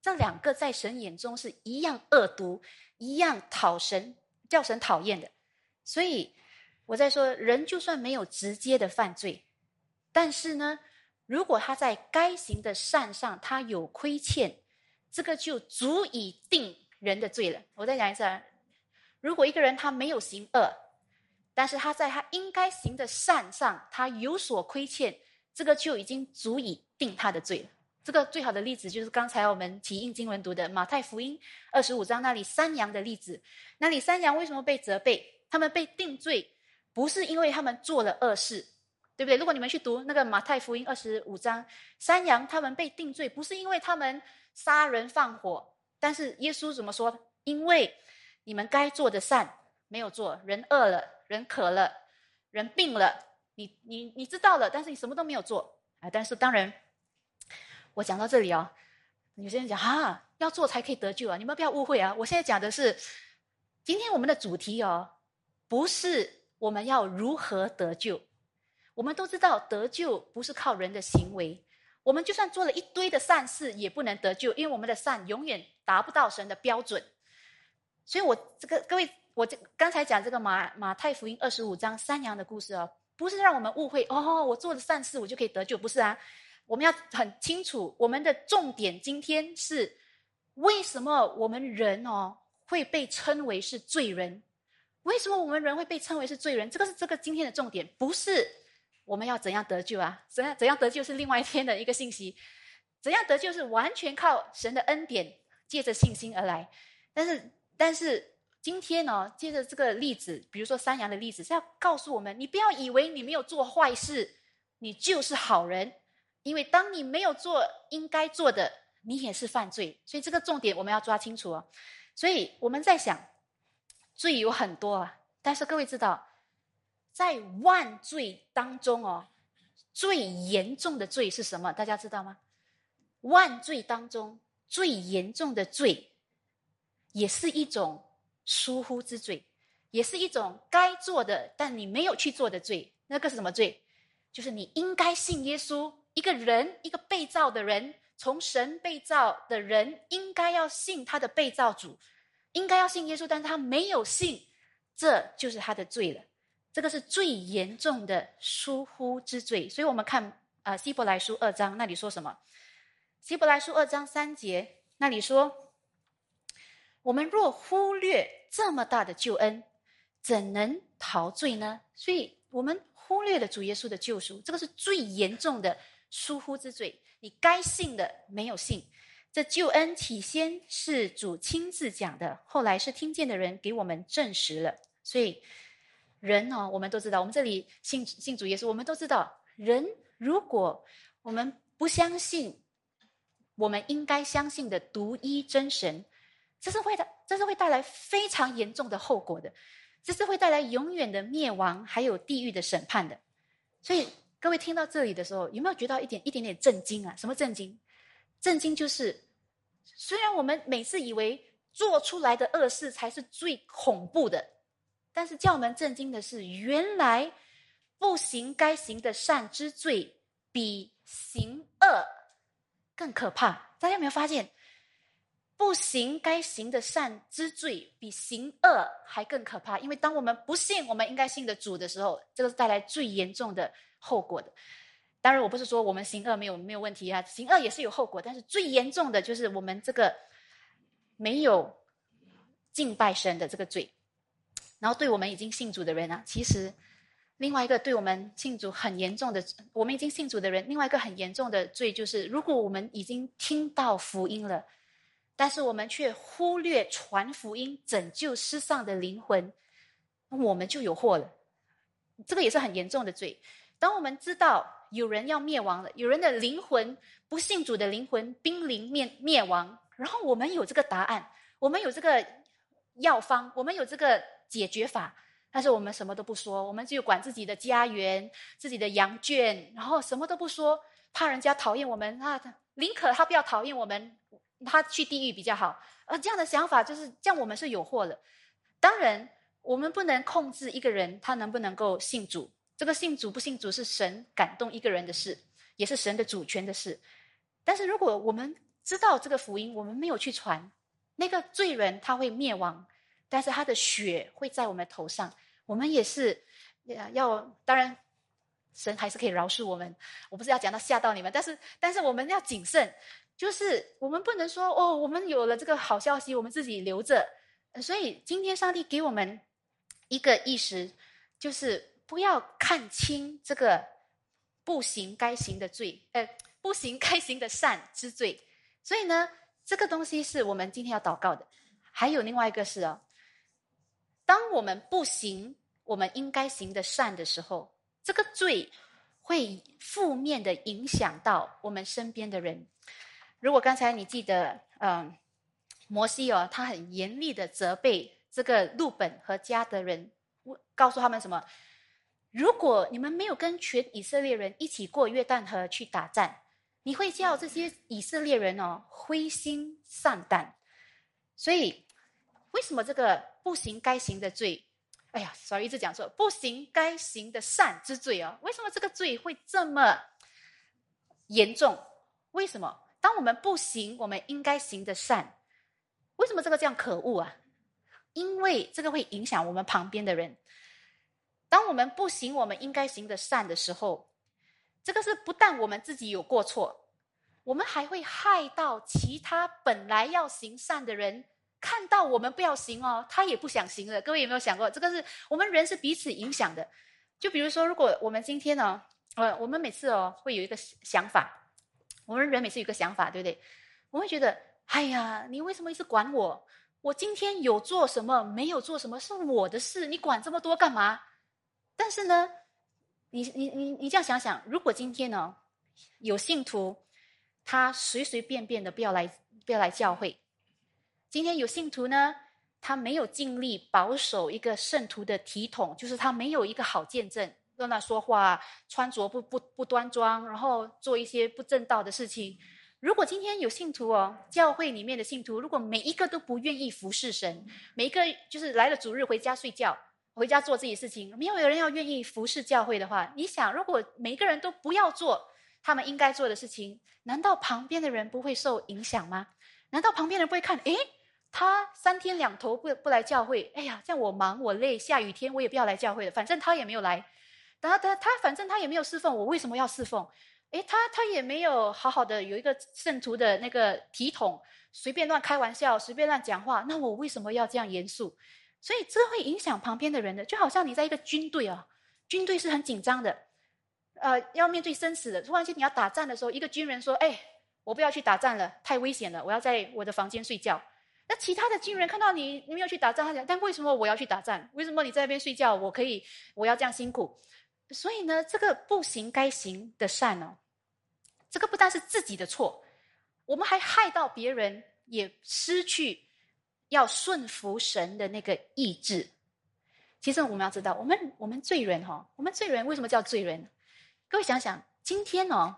这两个在神眼中是一样恶毒、一样讨神叫神讨厌的。所以我在说，人就算没有直接的犯罪，但是呢。如果他在该行的善上他有亏欠，这个就足以定人的罪了。我再讲一次啊，如果一个人他没有行恶，但是他在他应该行的善上他有所亏欠，这个就已经足以定他的罪了。这个最好的例子就是刚才我们提印经文读的马太福音二十五章那里山羊的例子。那里山羊为什么被责备？他们被定罪，不是因为他们做了恶事。对不对？如果你们去读那个马太福音二十五章，山羊他们被定罪，不是因为他们杀人放火，但是耶稣怎么说？因为你们该做的善没有做，人饿了，人渴了，人病了，你你你知道了，但是你什么都没有做啊！但是当然，我讲到这里哦，有些人讲哈，要做才可以得救啊！你们不要误会啊！我现在讲的是，今天我们的主题哦，不是我们要如何得救。我们都知道得救不是靠人的行为，我们就算做了一堆的善事，也不能得救，因为我们的善永远达不到神的标准。所以，我这个各位，我这刚才讲这个马马太福音二十五章山羊的故事哦，不是让我们误会哦，我做了善事我就可以得救，不是啊。我们要很清楚，我们的重点今天是为什么我们人哦会被称为是罪人？为什么我们人会被称为是罪人？这个是这个今天的重点，不是。我们要怎样得救啊？怎样怎样得救是另外一天的一个信息。怎样得救是完全靠神的恩典，借着信心而来。但是，但是今天呢，借着这个例子，比如说山羊的例子，是要告诉我们：你不要以为你没有做坏事，你就是好人。因为当你没有做应该做的，你也是犯罪。所以这个重点我们要抓清楚哦。所以我们在想，罪有很多啊，但是各位知道。在万罪当中哦，最严重的罪是什么？大家知道吗？万罪当中最严重的罪也是一种疏忽之罪，也是一种该做的但你没有去做的罪。那个是什么罪？就是你应该信耶稣，一个人，一个被造的人，从神被造的人，应该要信他的被造主，应该要信耶稣，但是他没有信，这就是他的罪了。这个是最严重的疏忽之罪。所以我们看啊，希伯来书二章那里说什么？希伯来书二章三节那里说：“我们若忽略这么大的救恩，怎能逃罪呢？”所以，我们。忽略了主耶稣的救赎，这个是最严重的疏忽之罪。你该信的没有信，这救恩起先是主亲自讲的，后来是听见的人给我们证实了。所以，人哦，我们都知道，我们这里信信主耶稣，我们都知道，人如果我们不相信我们应该相信的独一真神，这是会的，这是会带来非常严重的后果的。这是会带来永远的灭亡，还有地狱的审判的。所以各位听到这里的时候，有没有觉得一点一点点震惊啊？什么震惊？震惊就是，虽然我们每次以为做出来的恶事才是最恐怖的，但是叫我们震惊的是，原来不行该行的善之罪，比行恶更可怕。大家有没有发现？不行该行的善之罪，比行恶还更可怕。因为当我们不信我们应该信的主的时候，这个是带来最严重的后果的。当然，我不是说我们行恶没有没有问题啊，行恶也是有后果。但是最严重的就是我们这个没有敬拜神的这个罪。然后，对我们已经信主的人啊，其实另外一个对我们信主很严重的，我们已经信主的人，另外一个很严重的罪就是，如果我们已经听到福音了。但是我们却忽略传福音、拯救世上的灵魂，我们就有祸了。这个也是很严重的罪。当我们知道有人要灭亡了，有人的灵魂不信主的灵魂濒临灭灭亡，然后我们有这个答案，我们有这个药方，我们有这个解决法，但是我们什么都不说，我们只有管自己的家园、自己的羊圈，然后什么都不说，怕人家讨厌我们啊，宁可他不要讨厌我们。他去地狱比较好，而这样的想法就是这样，我们是有祸的。当然，我们不能控制一个人他能不能够信主，这个信主不信主是神感动一个人的事，也是神的主权的事。但是如果我们知道这个福音，我们没有去传，那个罪人他会灭亡，但是他的血会在我们头上，我们也是要当然，神还是可以饶恕我们。我不是要讲到吓到你们，但是但是我们要谨慎。就是我们不能说哦，我们有了这个好消息，我们自己留着。所以今天上帝给我们一个意识，就是不要看清这个不行该行的罪，呃，不行该行的善之罪。所以呢，这个东西是我们今天要祷告的。还有另外一个是哦，当我们不行我们应该行的善的时候，这个罪会负面的影响到我们身边的人。如果刚才你记得，嗯，摩西哦，他很严厉的责备这个路本和加的人，告诉他们什么？如果你们没有跟全以色列人一起过约旦河去打战，你会叫这些以色列人哦灰心丧胆。所以，为什么这个不行该行的罪？哎呀，sorry，一直讲错，不行该行的善之罪哦。为什么这个罪会这么严重？为什么？当我们不行，我们应该行的善，为什么这个这样可恶啊？因为这个会影响我们旁边的人。当我们不行我们应该行的善的时候，这个是不但我们自己有过错，我们还会害到其他本来要行善的人。看到我们不要行哦，他也不想行了。各位有没有想过，这个是我们人是彼此影响的？就比如说，如果我们今天呢，呃，我们每次哦会有一个想法。我们人每次有个想法，对不对？我会觉得，哎呀，你为什么一直管我？我今天有做什么，没有做什么，是我的事，你管这么多干嘛？但是呢，你你你你这样想想，如果今天呢，有信徒他随随便便的不要来不要来教会，今天有信徒呢，他没有尽力保守一个圣徒的体统，就是他没有一个好见证。乱说话，穿着不不不端庄，然后做一些不正道的事情。如果今天有信徒哦，教会里面的信徒，如果每一个都不愿意服侍神，每一个就是来了主日回家睡觉，回家做自己事情，没有有人要愿意服侍教会的话，你想，如果每一个人都不要做他们应该做的事情，难道旁边的人不会受影响吗？难道旁边人不会看？诶，他三天两头不不来教会，哎呀，这样我忙我累，下雨天我也不要来教会了，反正他也没有来，然后他他反正他也没有侍奉，我为什么要侍奉？诶，他他也没有好好的有一个圣徒的那个体统，随便乱开玩笑，随便乱讲话，那我为什么要这样严肃？所以这会影响旁边的人的，就好像你在一个军队啊，军队是很紧张的，呃，要面对生死的。突然间你要打仗的时候，一个军人说：“哎，我不要去打仗了，太危险了，我要在我的房间睡觉。”那其他的军人看到你你没有去打仗，他讲：“但为什么我要去打仗？为什么你在那边睡觉？我可以，我要这样辛苦？”所以呢，这个不行该行的善哦？这个不但是自己的错，我们还害到别人，也失去要顺服神的那个意志。其实我们要知道，我们我们罪人哈，我们罪人为什么叫罪人？各位想想，今天哦，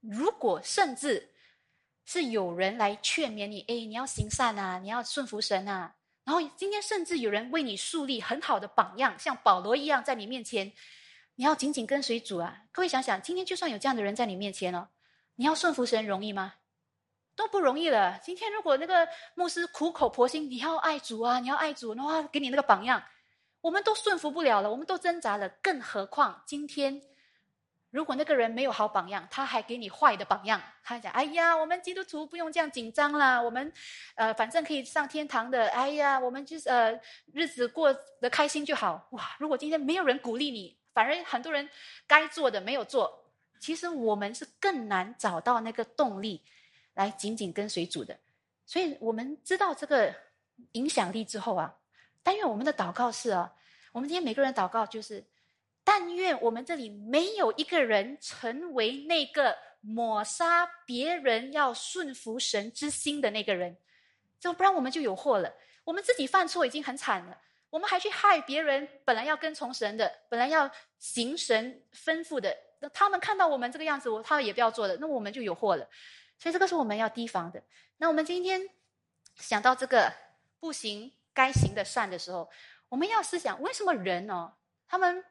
如果甚至是有人来劝勉你，哎，你要行善啊，你要顺服神啊，然后今天甚至有人为你树立很好的榜样，像保罗一样在你面前。你要紧紧跟随主啊！各位想想，今天就算有这样的人在你面前哦，你要顺服神容易吗？都不容易了。今天如果那个牧师苦口婆心，你要爱主啊，你要爱主，的话给你那个榜样，我们都顺服不了了，我们都挣扎了。更何况今天，如果那个人没有好榜样，他还给你坏的榜样，他讲：“哎呀，我们基督徒不用这样紧张啦，我们呃，反正可以上天堂的。哎呀，我们就是呃，日子过得开心就好。”哇！如果今天没有人鼓励你，反而很多人该做的没有做，其实我们是更难找到那个动力来紧紧跟随主的。所以我们知道这个影响力之后啊，但愿我们的祷告是啊，我们今天每个人祷告就是，但愿我们这里没有一个人成为那个抹杀别人要顺服神之心的那个人，这不然我们就有祸了。我们自己犯错已经很惨了。我们还去害别人，本来要跟从神的，本来要行神吩咐的，那他们看到我们这个样子，我他们也不要做的，那我们就有祸了。所以这个是我们要提防的。那我们今天想到这个不行该行的善的时候，我们要思想为什么人哦，他们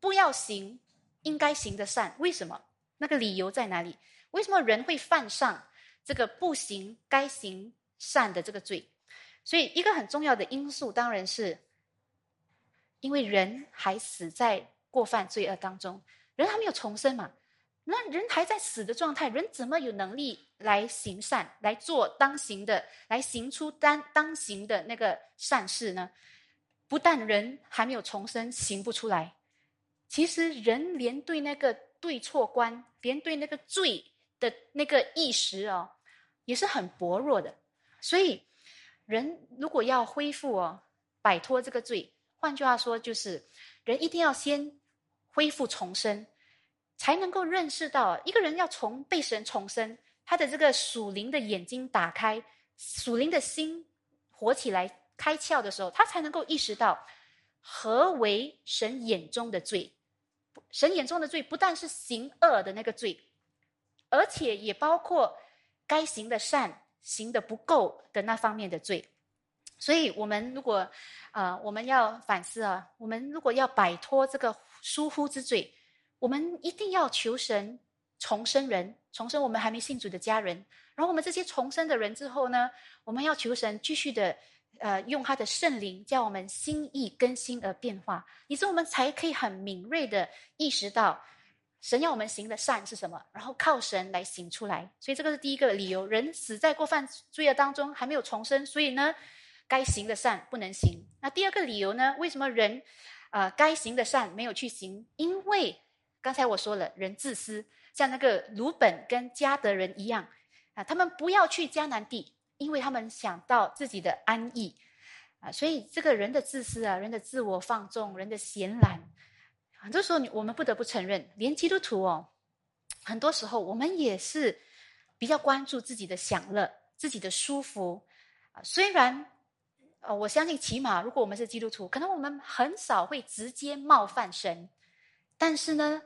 不要行应该行的善？为什么？那个理由在哪里？为什么人会犯上这个不行该行善的这个罪？所以，一个很重要的因素当然是，因为人还死在过犯罪恶当中，人还没有重生嘛。那人还在死的状态，人怎么有能力来行善，来做当行的，来行出当当行的那个善事呢？不但人还没有重生，行不出来，其实人连对那个对错观，连对那个罪的那个意识哦，也是很薄弱的。所以。人如果要恢复哦，摆脱这个罪，换句话说，就是人一定要先恢复重生，才能够认识到一个人要从被神重生，他的这个属灵的眼睛打开，属灵的心活起来开窍的时候，他才能够意识到何为神眼中的罪。神眼中的罪不但是行恶的那个罪，而且也包括该行的善。行的不够的那方面的罪，所以我们如果，呃，我们要反思啊，我们如果要摆脱这个疏忽之罪，我们一定要求神重生人，重生我们还没信主的家人。然后我们这些重生的人之后呢，我们要求神继续的，呃，用他的圣灵叫我们心意更新而变化，以致我们才可以很敏锐的意识到。神要我们行的善是什么？然后靠神来行出来。所以这个是第一个理由：人死在过犯罪恶当中，还没有重生，所以呢，该行的善不能行。那第二个理由呢？为什么人，呃，该行的善没有去行？因为刚才我说了，人自私，像那个鲁本跟加德人一样啊，他们不要去迦南地，因为他们想到自己的安逸啊。所以这个人的自私啊，人的自我放纵，人的闲懒。很多时候，我们不得不承认，连基督徒哦，很多时候我们也是比较关注自己的享乐、自己的舒服啊。虽然，呃，我相信起码如果我们是基督徒，可能我们很少会直接冒犯神，但是呢，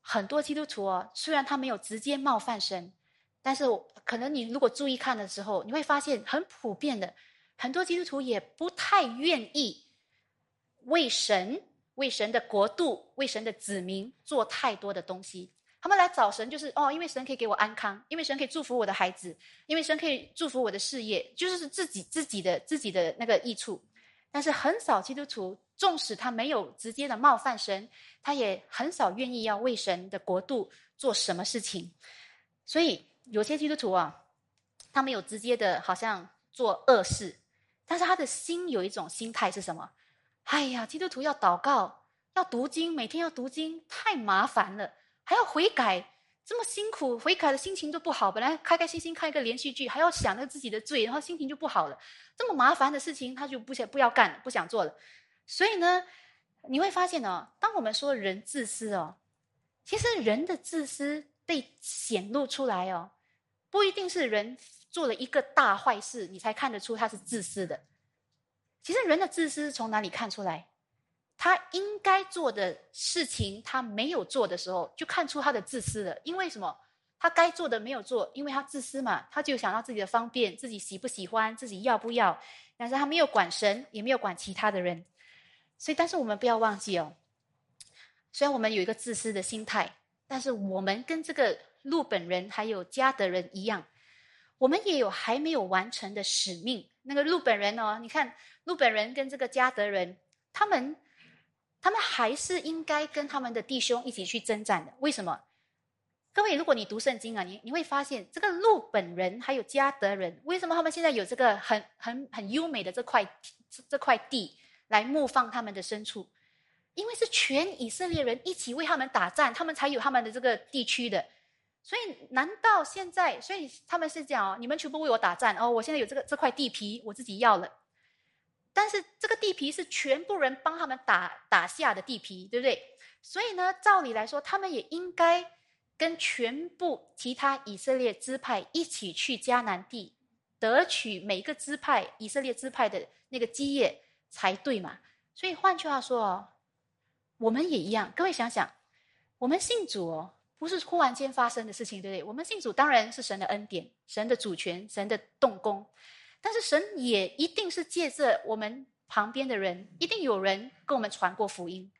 很多基督徒哦，虽然他没有直接冒犯神，但是可能你如果注意看的时候，你会发现很普遍的，很多基督徒也不太愿意为神、为神的国度、为神的子民做太多的东西。他们来找神，就是哦，因为神可以给我安康，因为神可以祝福我的孩子，因为神可以祝福我的事业，就是自己自己的自己的那个益处。但是很少基督徒，纵使他没有直接的冒犯神，他也很少愿意要为神的国度做什么事情。所以有些基督徒啊，他没有直接的，好像做恶事，但是他的心有一种心态是什么？哎呀，基督徒要祷告，要读经，每天要读经，太麻烦了，还要悔改。这么辛苦，悔改的心情都不好。本来开开心心看一个连续剧，还要想着自己的罪，然后心情就不好了。这么麻烦的事情，他就不想不要干，不想做了。所以呢，你会发现哦，当我们说人自私哦，其实人的自私被显露出来哦，不一定是人做了一个大坏事，你才看得出他是自私的。其实人的自私从哪里看出来？他应该做的事情，他没有做的时候，就看出他的自私了。因为什么？他该做的没有做，因为他自私嘛，他就想到自己的方便，自己喜不喜欢，自己要不要。但是他没有管神，也没有管其他的人。所以，但是我们不要忘记哦，虽然我们有一个自私的心态，但是我们跟这个路本人还有加德人一样，我们也有还没有完成的使命。那个路本人哦，你看路本人跟这个加德人，他们。他们还是应该跟他们的弟兄一起去征战的。为什么？各位，如果你读圣经啊，你你会发现，这个路本人还有加德人，为什么他们现在有这个很很很优美的这块这块地来牧放他们的牲畜？因为是全以色列人一起为他们打战，他们才有他们的这个地区的。所以，难道现在？所以他们是讲哦，你们全部为我打战哦，我现在有这个这块地皮，我自己要了。但是这个地皮是全部人帮他们打打下的地皮，对不对？所以呢，照理来说，他们也应该跟全部其他以色列支派一起去迦南地，得取每个支派以色列支派的那个基业才对嘛。所以换句话说哦，我们也一样。各位想想，我们信主哦，不是忽然间发生的事情，对不对？我们信主当然是神的恩典、神的主权、神的动工。但是神也一定是借着我们旁边的人，一定有人跟我们传过福音，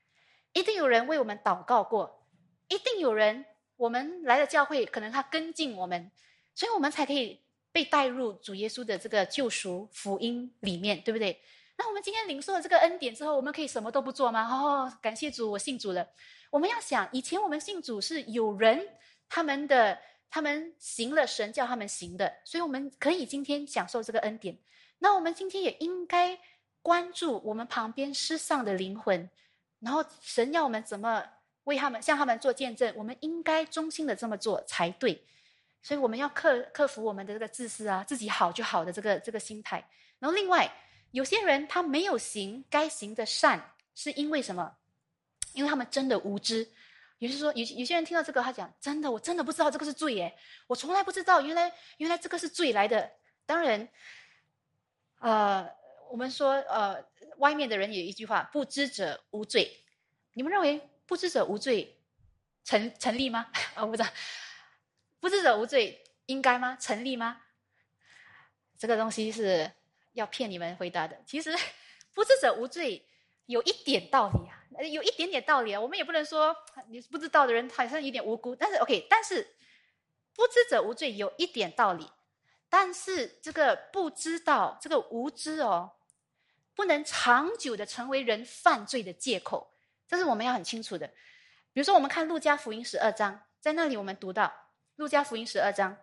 一定有人为我们祷告过，一定有人我们来了教会，可能他跟进我们，所以我们才可以被带入主耶稣的这个救赎福音里面，对不对？那我们今天领受了这个恩典之后，我们可以什么都不做吗？哦，感谢主，我信主了。我们要想，以前我们信主是有人他们的。他们行了神叫他们行的，所以我们可以今天享受这个恩典。那我们今天也应该关注我们旁边失丧的灵魂，然后神要我们怎么为他们向他们做见证，我们应该忠心的这么做才对。所以我们要克克服我们的这个自私啊，自己好就好的这个这个心态。然后另外，有些人他没有行该行的善，是因为什么？因为他们真的无知。也就是说，有有些人听到这个，他讲：“真的，我真的不知道这个是罪耶！我从来不知道，原来原来这个是罪来的。”当然，呃，我们说，呃，外面的人有一句话：“不知者无罪。”你们认为“不知者无罪”成成立吗？我不知道，“不知者无罪”应该吗？成立吗？这个东西是要骗你们回答的。其实，“ 不知者无罪”有一点道理啊。有一点点道理啊，我们也不能说你不知道的人好像有点无辜，但是 OK，但是不知者无罪有一点道理，但是这个不知道这个无知哦，不能长久的成为人犯罪的借口，这是我们要很清楚的。比如说，我们看路加福音十二章，在那里我们读到路加福音十二章，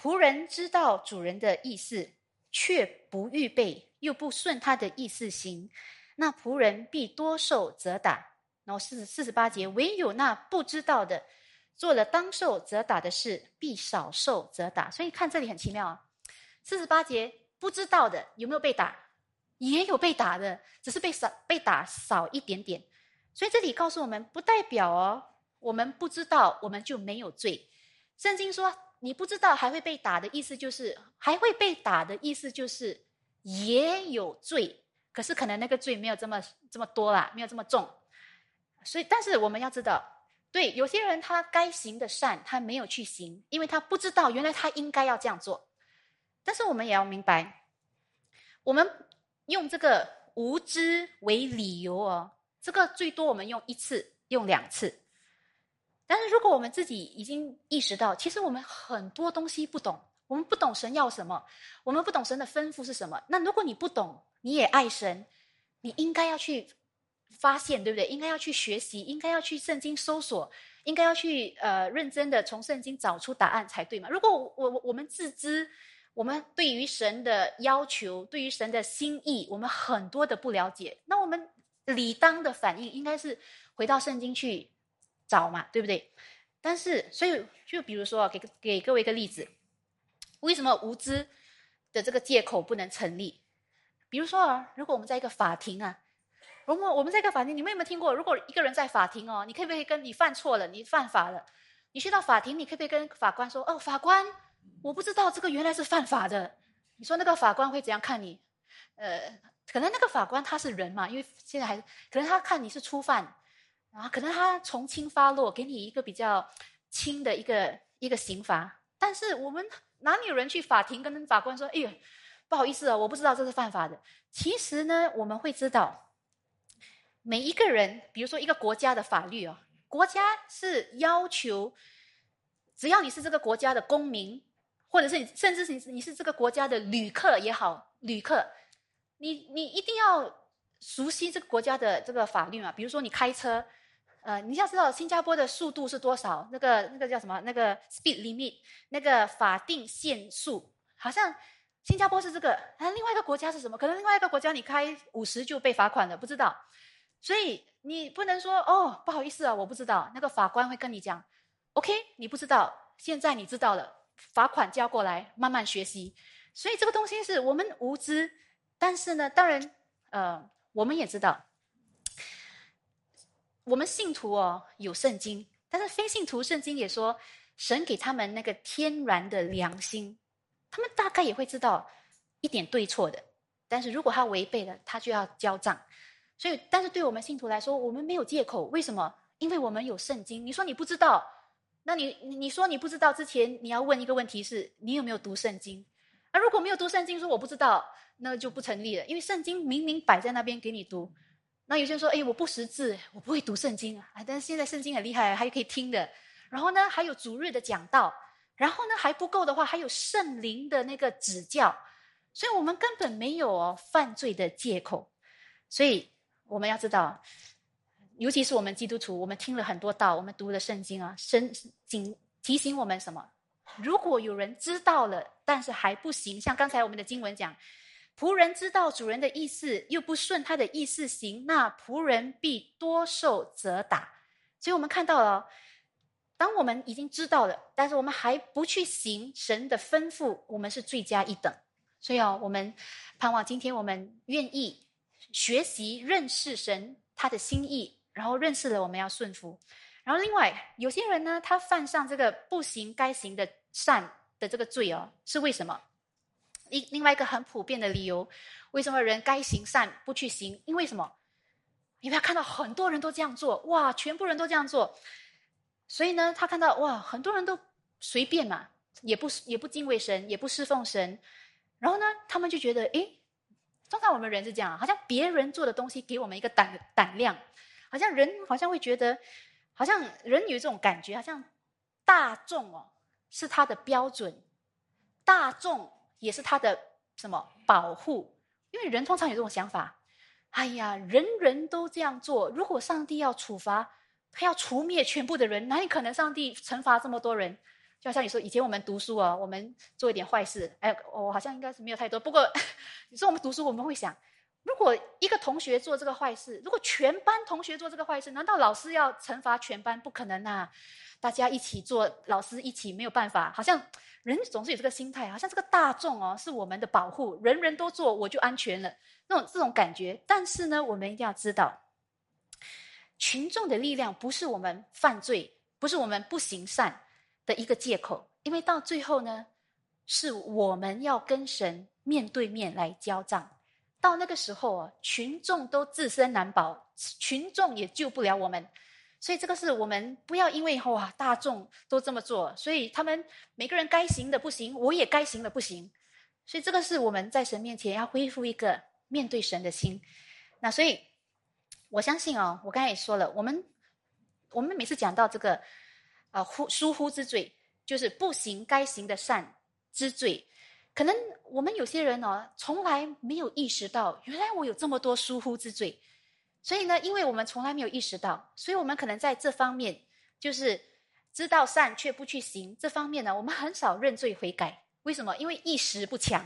仆人知道主人的意思，却不预备，又不顺他的意思行。那仆人必多受责打，然后四四十八节，唯有那不知道的，做了当受责打的事，必少受责打。所以看这里很奇妙啊，四十八节不知道的有没有被打？也有被打的，只是被少被打少一点点。所以这里告诉我们，不代表哦，我们不知道我们就没有罪。圣经说你不知道还会被打的意思就是还会被打的意思就是也有罪。可是可能那个罪没有这么这么多啦，没有这么重，所以但是我们要知道，对，有些人他该行的善，他没有去行，因为他不知道原来他应该要这样做。但是我们也要明白，我们用这个无知为理由哦，这个最多我们用一次，用两次。但是如果我们自己已经意识到，其实我们很多东西不懂，我们不懂神要什么，我们不懂神的吩咐是什么。那如果你不懂，你也爱神，你应该要去发现，对不对？应该要去学习，应该要去圣经搜索，应该要去呃认真的从圣经找出答案才对嘛。如果我我我们自知。我们对于神的要求，对于神的心意，我们很多的不了解。那我们理当的反应应该是回到圣经去找嘛，对不对？但是，所以就比如说，给给各位一个例子，为什么无知的这个借口不能成立？比如说啊，如果我们在一个法庭啊，如果我们在一个法庭，你们有没有听过？如果一个人在法庭哦，你可不可以跟你犯错了，你犯法了，你去到法庭，你可不可以跟法官说：“哦，法官。”我不知道这个原来是犯法的，你说那个法官会怎样看你？呃，可能那个法官他是人嘛，因为现在还可能他看你是初犯，啊，可能他从轻发落，给你一个比较轻的一个一个刑罚。但是我们哪里有人去法庭跟法官说：“哎呀，不好意思啊，我不知道这是犯法的。”其实呢，我们会知道，每一个人，比如说一个国家的法律啊，国家是要求，只要你是这个国家的公民。或者是你，甚至是，你是这个国家的旅客也好，旅客，你你一定要熟悉这个国家的这个法律嘛。比如说你开车，呃，你要知道新加坡的速度是多少，那个那个叫什么？那个 speed limit，那个法定限速，好像新加坡是这个，啊，另外一个国家是什么？可能另外一个国家你开五十就被罚款了，不知道。所以你不能说哦，不好意思啊，我不知道。那个法官会跟你讲，OK，你不知道，现在你知道了。罚款交过来，慢慢学习。所以这个东西是我们无知，但是呢，当然，呃，我们也知道，我们信徒哦有圣经，但是非信徒圣经也说，神给他们那个天然的良心，他们大概也会知道一点对错的。但是如果他违背了，他就要交账。所以，但是对我们信徒来说，我们没有借口。为什么？因为我们有圣经。你说你不知道？那你你说你不知道之前，你要问一个问题是：你有没有读圣经？而如果没有读圣经，说我不知道，那就不成立了。因为圣经明明摆在那边给你读。那有些人说：哎，我不识字，我不会读圣经啊！但是现在圣经很厉害，还可以听的。然后呢，还有逐日的讲道。然后呢，还不够的话，还有圣灵的那个指教。所以我们根本没有犯罪的借口。所以我们要知道。尤其是我们基督徒，我们听了很多道，我们读了圣经啊，神警提醒我们什么？如果有人知道了，但是还不行，像刚才我们的经文讲，仆人知道主人的意思，又不顺他的意思行，那仆人必多受责打。所以我们看到了，当我们已经知道了，但是我们还不去行神的吩咐，我们是罪加一等。所以啊，我们盼望今天我们愿意学习认识神他的心意。然后认识了，我们要顺服。然后另外有些人呢，他犯上这个不行该行的善的这个罪哦，是为什么？另另外一个很普遍的理由，为什么人该行善不去行？因为什么？你不要看到很多人都这样做，哇，全部人都这样做，所以呢，他看到哇，很多人都随便嘛，也不也不敬畏神，也不侍奉神，然后呢，他们就觉得，诶，通常我们人是这样，好像别人做的东西给我们一个胆胆量。好像人好像会觉得，好像人有这种感觉，好像大众哦是他的标准，大众也是他的什么保护？因为人通常有这种想法，哎呀，人人都这样做，如果上帝要处罚，他要除灭全部的人，哪里可能上帝惩罚这么多人？就好像你说，以前我们读书啊，我们做一点坏事，哎，我好像应该是没有太多。不过 你说我们读书，我们会想。如果一个同学做这个坏事，如果全班同学做这个坏事，难道老师要惩罚全班？不可能啊！大家一起做，老师一起没有办法。好像人总是有这个心态，好像这个大众哦是我们的保护，人人都做我就安全了，那种这种感觉。但是呢，我们一定要知道，群众的力量不是我们犯罪，不是我们不行善的一个借口，因为到最后呢，是我们要跟神面对面来交账。到那个时候啊，群众都自身难保，群众也救不了我们，所以这个是我们不要因为哇大众都这么做，所以他们每个人该行的不行，我也该行的不行。所以这个是我们在神面前要恢复一个面对神的心。那所以我相信哦，我刚才也说了，我们我们每次讲到这个啊忽疏忽之罪，就是不行该行的善之罪，可能我们有些人哦从来没有意识到，原来我有这么多疏忽之罪。所以呢，因为我们从来没有意识到，所以我们可能在这方面就是知道善却不去行这方面呢，我们很少认罪悔改。为什么？因为意识不强。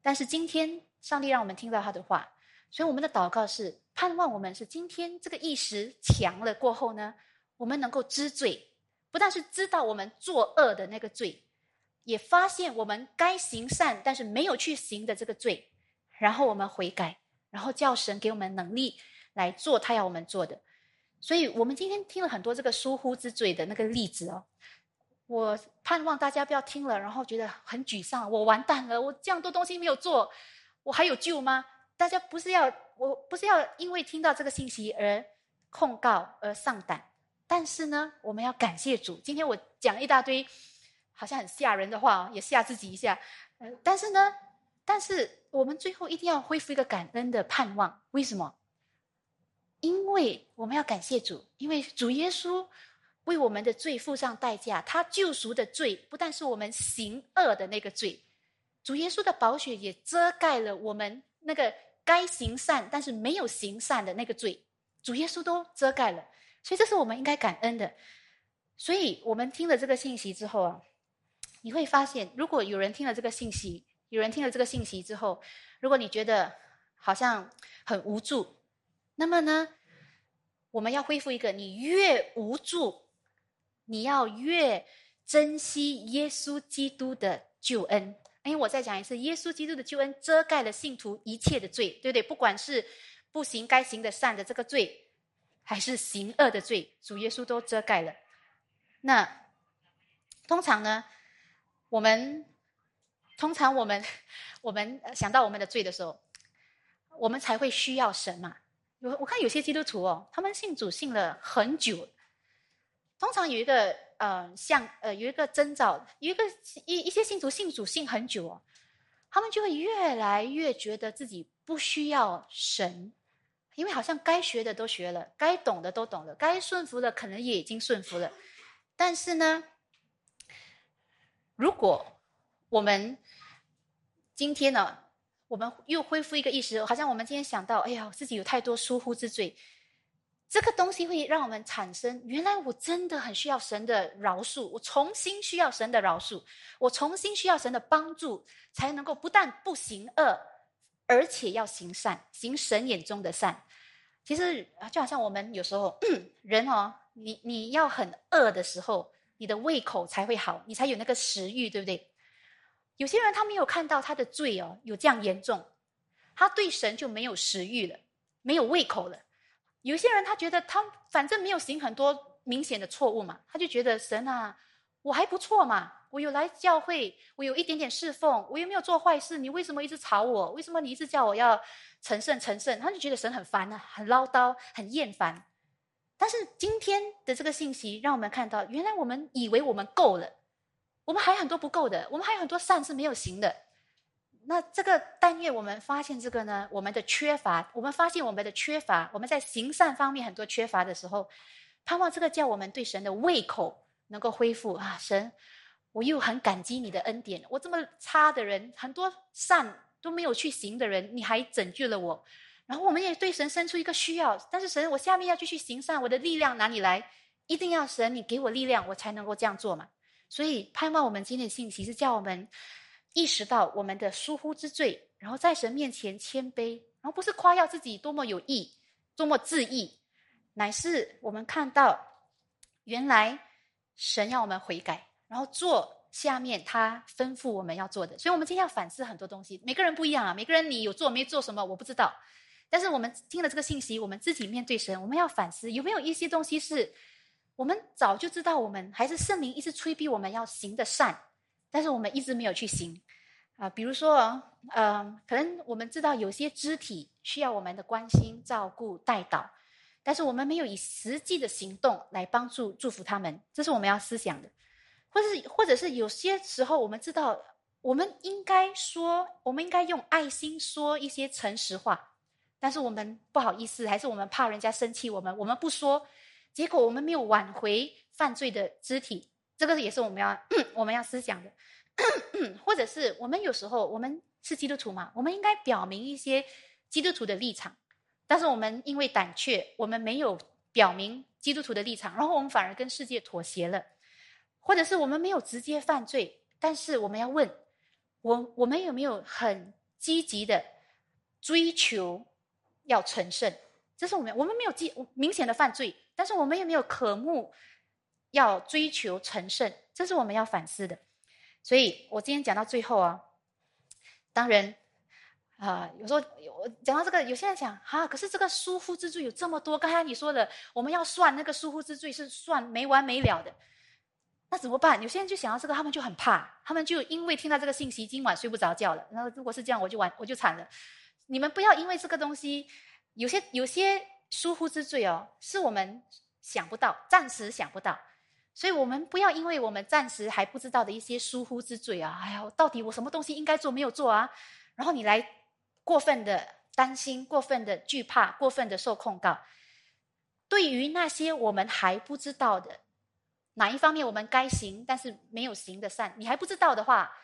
但是今天上帝让我们听到他的话，所以我们的祷告是盼望我们是今天这个意识强了过后呢，我们能够知罪，不但是知道我们作恶的那个罪，也发现我们该行善但是没有去行的这个罪，然后我们悔改，然后叫神给我们能力。来做他要我们做的，所以我们今天听了很多这个疏忽之罪的那个例子哦。我盼望大家不要听了，然后觉得很沮丧，我完蛋了，我这样多东西没有做，我还有救吗？大家不是要，我不是要因为听到这个信息而控告而丧胆，但是呢，我们要感谢主。今天我讲一大堆好像很吓人的话，也吓自己一下。呃，但是呢，但是我们最后一定要恢复一个感恩的盼望。为什么？因为我们要感谢主，因为主耶稣为我们的罪付上代价，他救赎的罪不但是我们行恶的那个罪，主耶稣的宝血也遮盖了我们那个该行善但是没有行善的那个罪，主耶稣都遮盖了，所以这是我们应该感恩的。所以我们听了这个信息之后啊，你会发现，如果有人听了这个信息，有人听了这个信息之后，如果你觉得好像很无助。那么呢，我们要恢复一个：你越无助，你要越珍惜耶稣基督的救恩。因为我再讲一次，耶稣基督的救恩遮盖了信徒一切的罪，对不对？不管是不行该行的善的这个罪，还是行恶的罪，主耶稣都遮盖了。那通常呢，我们通常我们我们想到我们的罪的时候，我们才会需要神嘛。有我看有些基督徒哦，他们信主信了很久，通常有一个呃像呃有一个征兆，有一个一一些信徒信主信很久哦，他们就会越来越觉得自己不需要神，因为好像该学的都学了，该懂的都懂了，该顺服的可能也已经顺服了，但是呢，如果我们今天呢？我们又恢复一个意识，好像我们今天想到，哎呀，自己有太多疏忽之罪，这个东西会让我们产生，原来我真的很需要神的饶恕，我重新需要神的饶恕，我重新需要神的帮助，才能够不但不行恶，而且要行善，行神眼中的善。其实就好像我们有时候人哦，你你要很饿的时候，你的胃口才会好，你才有那个食欲，对不对？有些人他没有看到他的罪哦，有这样严重，他对神就没有食欲了，没有胃口了。有些人他觉得他反正没有行很多明显的错误嘛，他就觉得神啊，我还不错嘛，我有来教会，我有一点点侍奉，我又没有做坏事，你为什么一直吵我？为什么你一直叫我要成圣成圣？他就觉得神很烦啊，很唠叨，很厌烦。但是今天的这个信息让我们看到，原来我们以为我们够了。我们还有很多不够的，我们还有很多善是没有行的。那这个但愿我们发现这个呢，我们的缺乏，我们发现我们的缺乏，我们在行善方面很多缺乏的时候，盼望这个叫我们对神的胃口能够恢复啊！神，我又很感激你的恩典，我这么差的人，很多善都没有去行的人，你还拯救了我。然后我们也对神生出一个需要，但是神，我下面要继续行善，我的力量哪里来？一定要神你给我力量，我才能够这样做嘛。所以，盼望我们今天的信息是叫我们意识到我们的疏忽之罪，然后在神面前谦卑，然后不是夸耀自己多么有义、多么自义，乃是我们看到原来神要我们悔改，然后做下面他吩咐我们要做的。所以，我们今天要反思很多东西。每个人不一样啊，每个人你有做没做什么，我不知道。但是我们听了这个信息，我们自己面对神，我们要反思有没有一些东西是。我们早就知道，我们还是圣灵一直催逼我们要行的善，但是我们一直没有去行啊。比如说，呃，可能我们知道有些肢体需要我们的关心、照顾、带导，但是我们没有以实际的行动来帮助祝福他们，这是我们要思想的。或是或者是有些时候，我们知道我们应该说，我们应该用爱心说一些诚实话，但是我们不好意思，还是我们怕人家生气，我们我们不说，结果我们没有挽回犯罪的肢体，这个也是我们要 我们要思想的。或者是我们有时候我们是基督徒嘛，我们应该表明一些基督徒的立场，但是我们因为胆怯，我们没有表明基督徒的立场，然后我们反而跟世界妥协了。或者是我们没有直接犯罪，但是我们要问：我我们有没有很积极的追求要成圣？这是我们我们没有记明显的犯罪，但是我们也没有渴慕要追求成圣？这是我们要反思的。所以我今天讲到最后啊，当然啊，有时候我讲到这个，有些人讲啊，可是这个疏忽之罪有这么多。刚才你说的，我们要算那个疏忽之罪是算没完没了的。那怎么办？有些人就想到这个，他们就很怕，他们就因为听到这个信息，今晚睡不着觉了。那如果是这样，我就完，我就惨了。你们不要因为这个东西，有些有些疏忽之罪哦，是我们想不到，暂时想不到，所以我们不要因为我们暂时还不知道的一些疏忽之罪啊，哎呀，到底我什么东西应该做没有做啊？然后你来过分的担心，过分的惧怕，过分的受控告。对于那些我们还不知道的。哪一方面我们该行，但是没有行的善，你还不知道的话，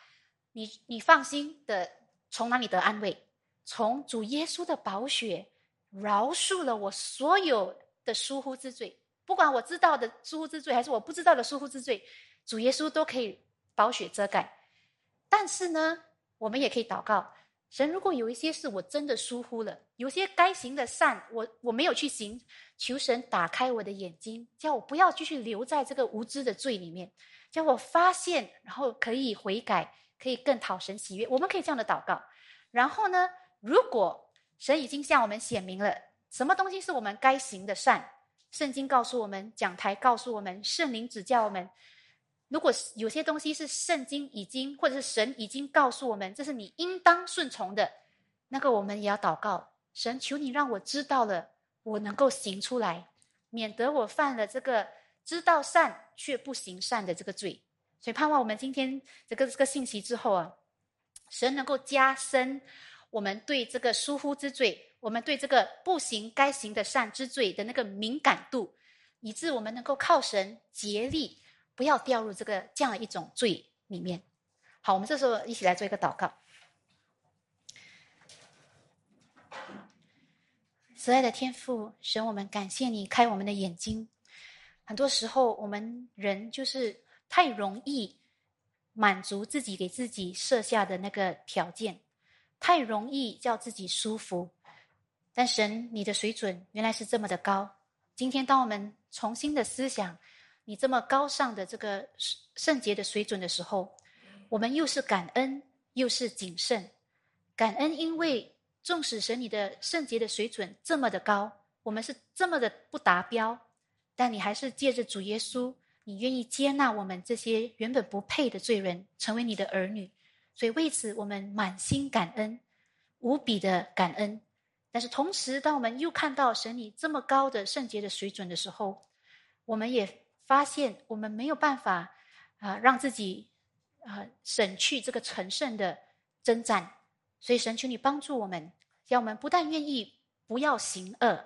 你你放心的从哪里得安慰？从主耶稣的宝血饶恕了我所有的疏忽之罪，不管我知道的疏忽之罪，还是我不知道的疏忽之罪，主耶稣都可以宝血遮盖。但是呢，我们也可以祷告。神，如果有一些事我真的疏忽了，有些该行的善我我没有去行，求神打开我的眼睛，叫我不要继续留在这个无知的罪里面，叫我发现，然后可以悔改，可以更讨神喜悦。我们可以这样的祷告。然后呢，如果神已经向我们显明了什么东西是我们该行的善，圣经告诉我们，讲台告诉我们，圣灵指教我们。如果有些东西是圣经已经，或者是神已经告诉我们，这是你应当顺从的，那个我们也要祷告神，求你让我知道了，我能够行出来，免得我犯了这个知道善却不行善的这个罪。所以盼望我们今天这个这个信息之后啊，神能够加深我们对这个疏忽之罪，我们对这个不行该行的善之罪的那个敏感度，以致我们能够靠神竭力。不要掉入这个这样的一种罪里面。好，我们这时候一起来做一个祷告。慈爱的天父神，我们感谢你开我们的眼睛。很多时候，我们人就是太容易满足自己给自己设下的那个条件，太容易叫自己舒服。但神，你的水准原来是这么的高。今天，当我们重新的思想。你这么高尚的这个圣洁的水准的时候，我们又是感恩又是谨慎。感恩，因为纵使神你的圣洁的水准这么的高，我们是这么的不达标，但你还是借着主耶稣，你愿意接纳我们这些原本不配的罪人成为你的儿女，所以为此我们满心感恩，无比的感恩。但是同时，当我们又看到神你这么高的圣洁的水准的时候，我们也。发现我们没有办法啊，让自己啊省去这个成圣的征战，所以神求你帮助我们，让我们不但愿意不要行恶，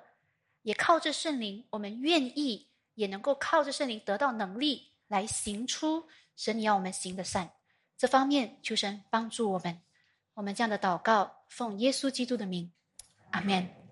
也靠着圣灵，我们愿意也能够靠着圣灵得到能力来行出神你要我们行的善。这方面求神帮助我们，我们这样的祷告，奉耶稣基督的名，阿门。